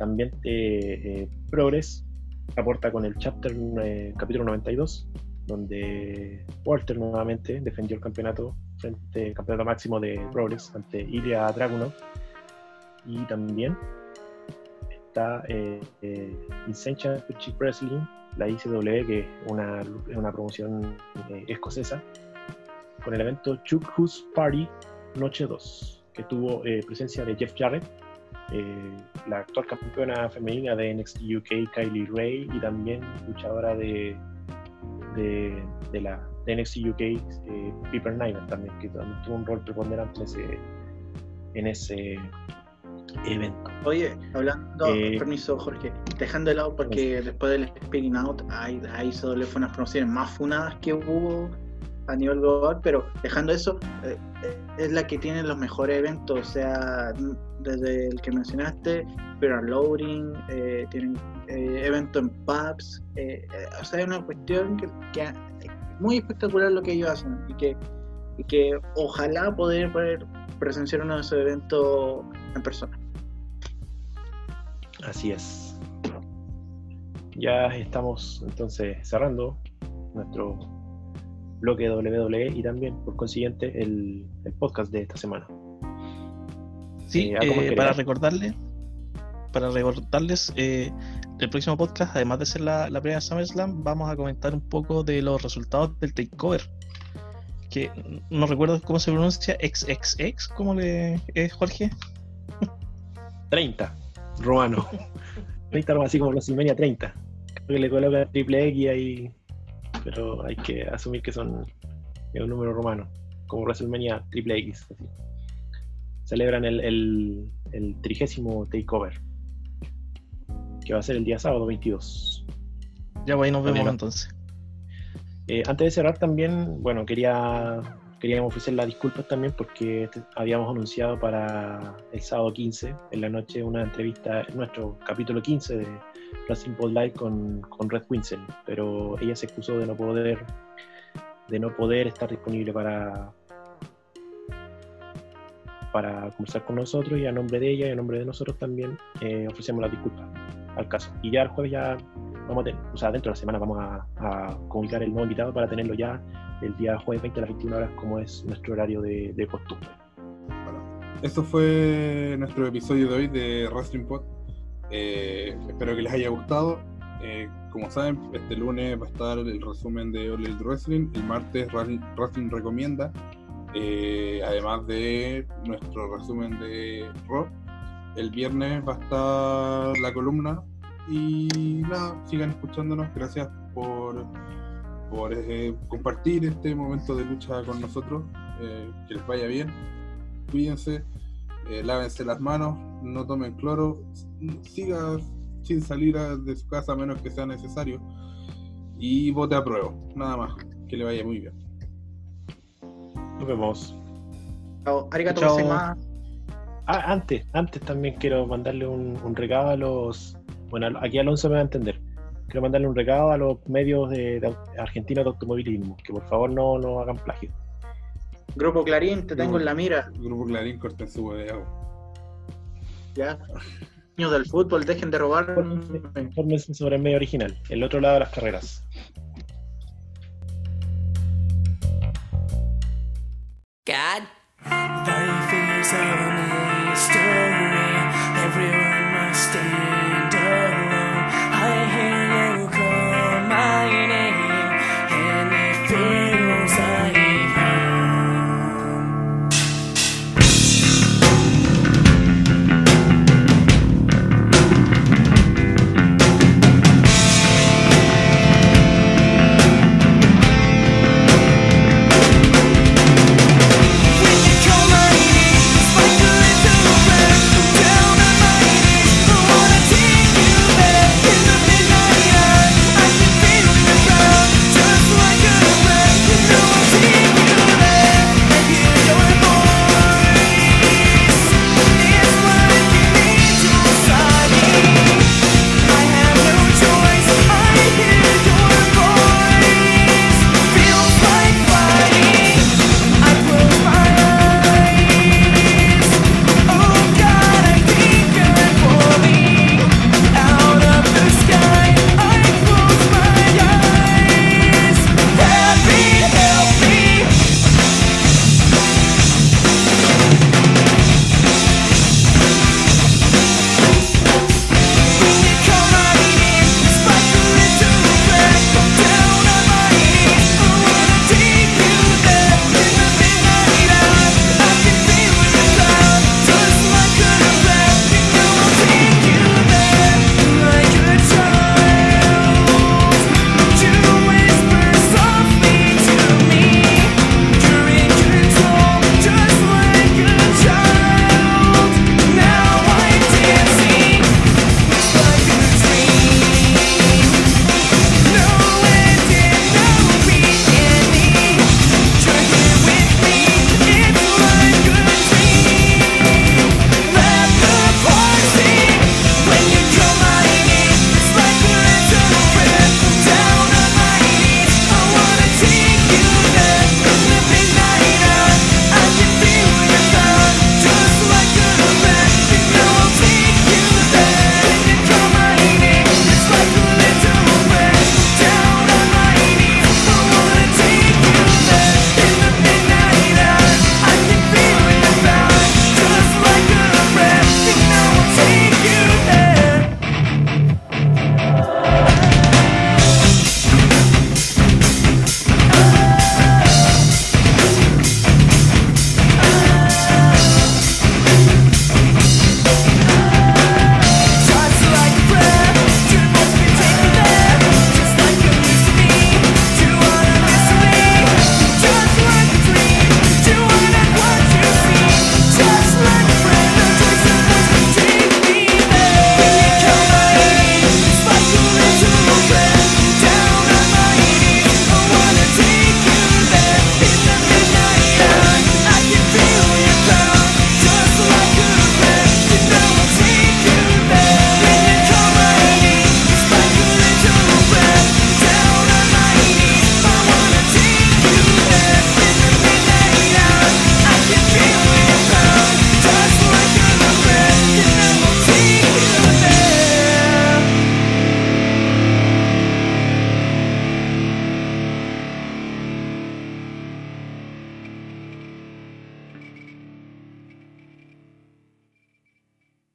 También eh, eh, Progress aporta con el chapter eh, capítulo 92, donde Walter nuevamente defendió el campeonato frente campeonato máximo de Progress ante Ilya Dragunov. Y también está eh, eh, Wrestling, la ICW, que es una, una promoción eh, escocesa, con el evento Chuck Who's Party Noche 2, que tuvo eh, presencia de Jeff Jarrett, eh, la actual campeona femenina de NXT UK, Kylie Ray, y también luchadora de, de, de la de NXT UK, eh, Piper Niven también, que también tuvo un rol preponderante en ese, en ese evento. Oye, hablando, Eh, permiso Jorge, dejando de lado porque después del Speaking Out, ahí, ahí se doble fue unas promociones más funadas que hubo a nivel global, pero dejando eso, eh, es la que tiene los mejores eventos, o sea, desde el que mencionaste, And Loading, eh, tienen eh, evento en pubs, eh, eh, o sea, es una cuestión que, que es muy espectacular lo que ellos hacen y que, y que ojalá poder, poder presenciar uno de esos eventos en persona. Así es. Ya estamos entonces cerrando nuestro bloque de WWE y también, por consiguiente, el, el podcast de esta semana. Sí, Eh, ¿algo más eh, para recordarle, para recordarles, eh, el próximo podcast, además de ser la, la primera SummerSlam, vamos a comentar un poco de los resultados del takeover. Que no recuerdo cómo se pronuncia, XXX, ¿cómo le es Jorge? 30, romano. 30 así como WrestleMania 30. Creo que le coloca triple X ahí, pero hay que asumir que son un número romano, como WrestleMania triple X. así. Celebran el, el, el trigésimo takeover, que va a ser el día sábado 22. Ya pues ahí nos vemos Bueno. entonces. Eh, antes de cerrar también, bueno, quería queríamos ofrecer las disculpas también porque habíamos anunciado para el sábado 15 en la noche una entrevista, nuestro capítulo 15 de Wrestling Pod Live con, con Red Winsel, pero ella se excusó de no poder de no poder estar disponible para para conversar con nosotros y a nombre de ella y a nombre de nosotros también eh, ofrecemos las disculpas al caso. Y ya el jueves ya vamos a tener, o sea, dentro de la semana vamos a, comunicar el nuevo invitado para tenerlo ya el día jueves 20 a las 21 horas, como es nuestro horario de, de costumbre. Eso fue nuestro episodio de hoy de Wrestling Pod. Eh, espero que les haya gustado. Eh, como saben, este lunes va a estar el resumen de All Elite Wrestling. El martes Wrestling recomienda. eh, además de nuestro resumen de Raw. El viernes va a estar la columna. Y nada, sigan escuchándonos. Gracias por por eh, compartir este momento de lucha con nosotros. Eh, que les vaya bien. Cuídense, eh, lávense las manos, no tomen cloro, siga sin salir a- de su casa a menos que sea necesario. Y vote a prueba, nada más. Que le vaya muy bien. Nos vemos. Chao. Arigato Chao. Ah, antes, antes también quiero mandarle un, un recado a los. Bueno, aquí Alonso me va a entender. Quiero mandarle un recado a los medios de, de argentinos de automovilismo, que por favor no, no hagan plagio. Grupo Clarín, te tengo en la mira. Grupo Clarín, corten su hueveado. Ya. Niños del fútbol, dejen de robar. Infórmense sobre el medio original, el otro lado de las carreras. God Life is a story. Everyone must end.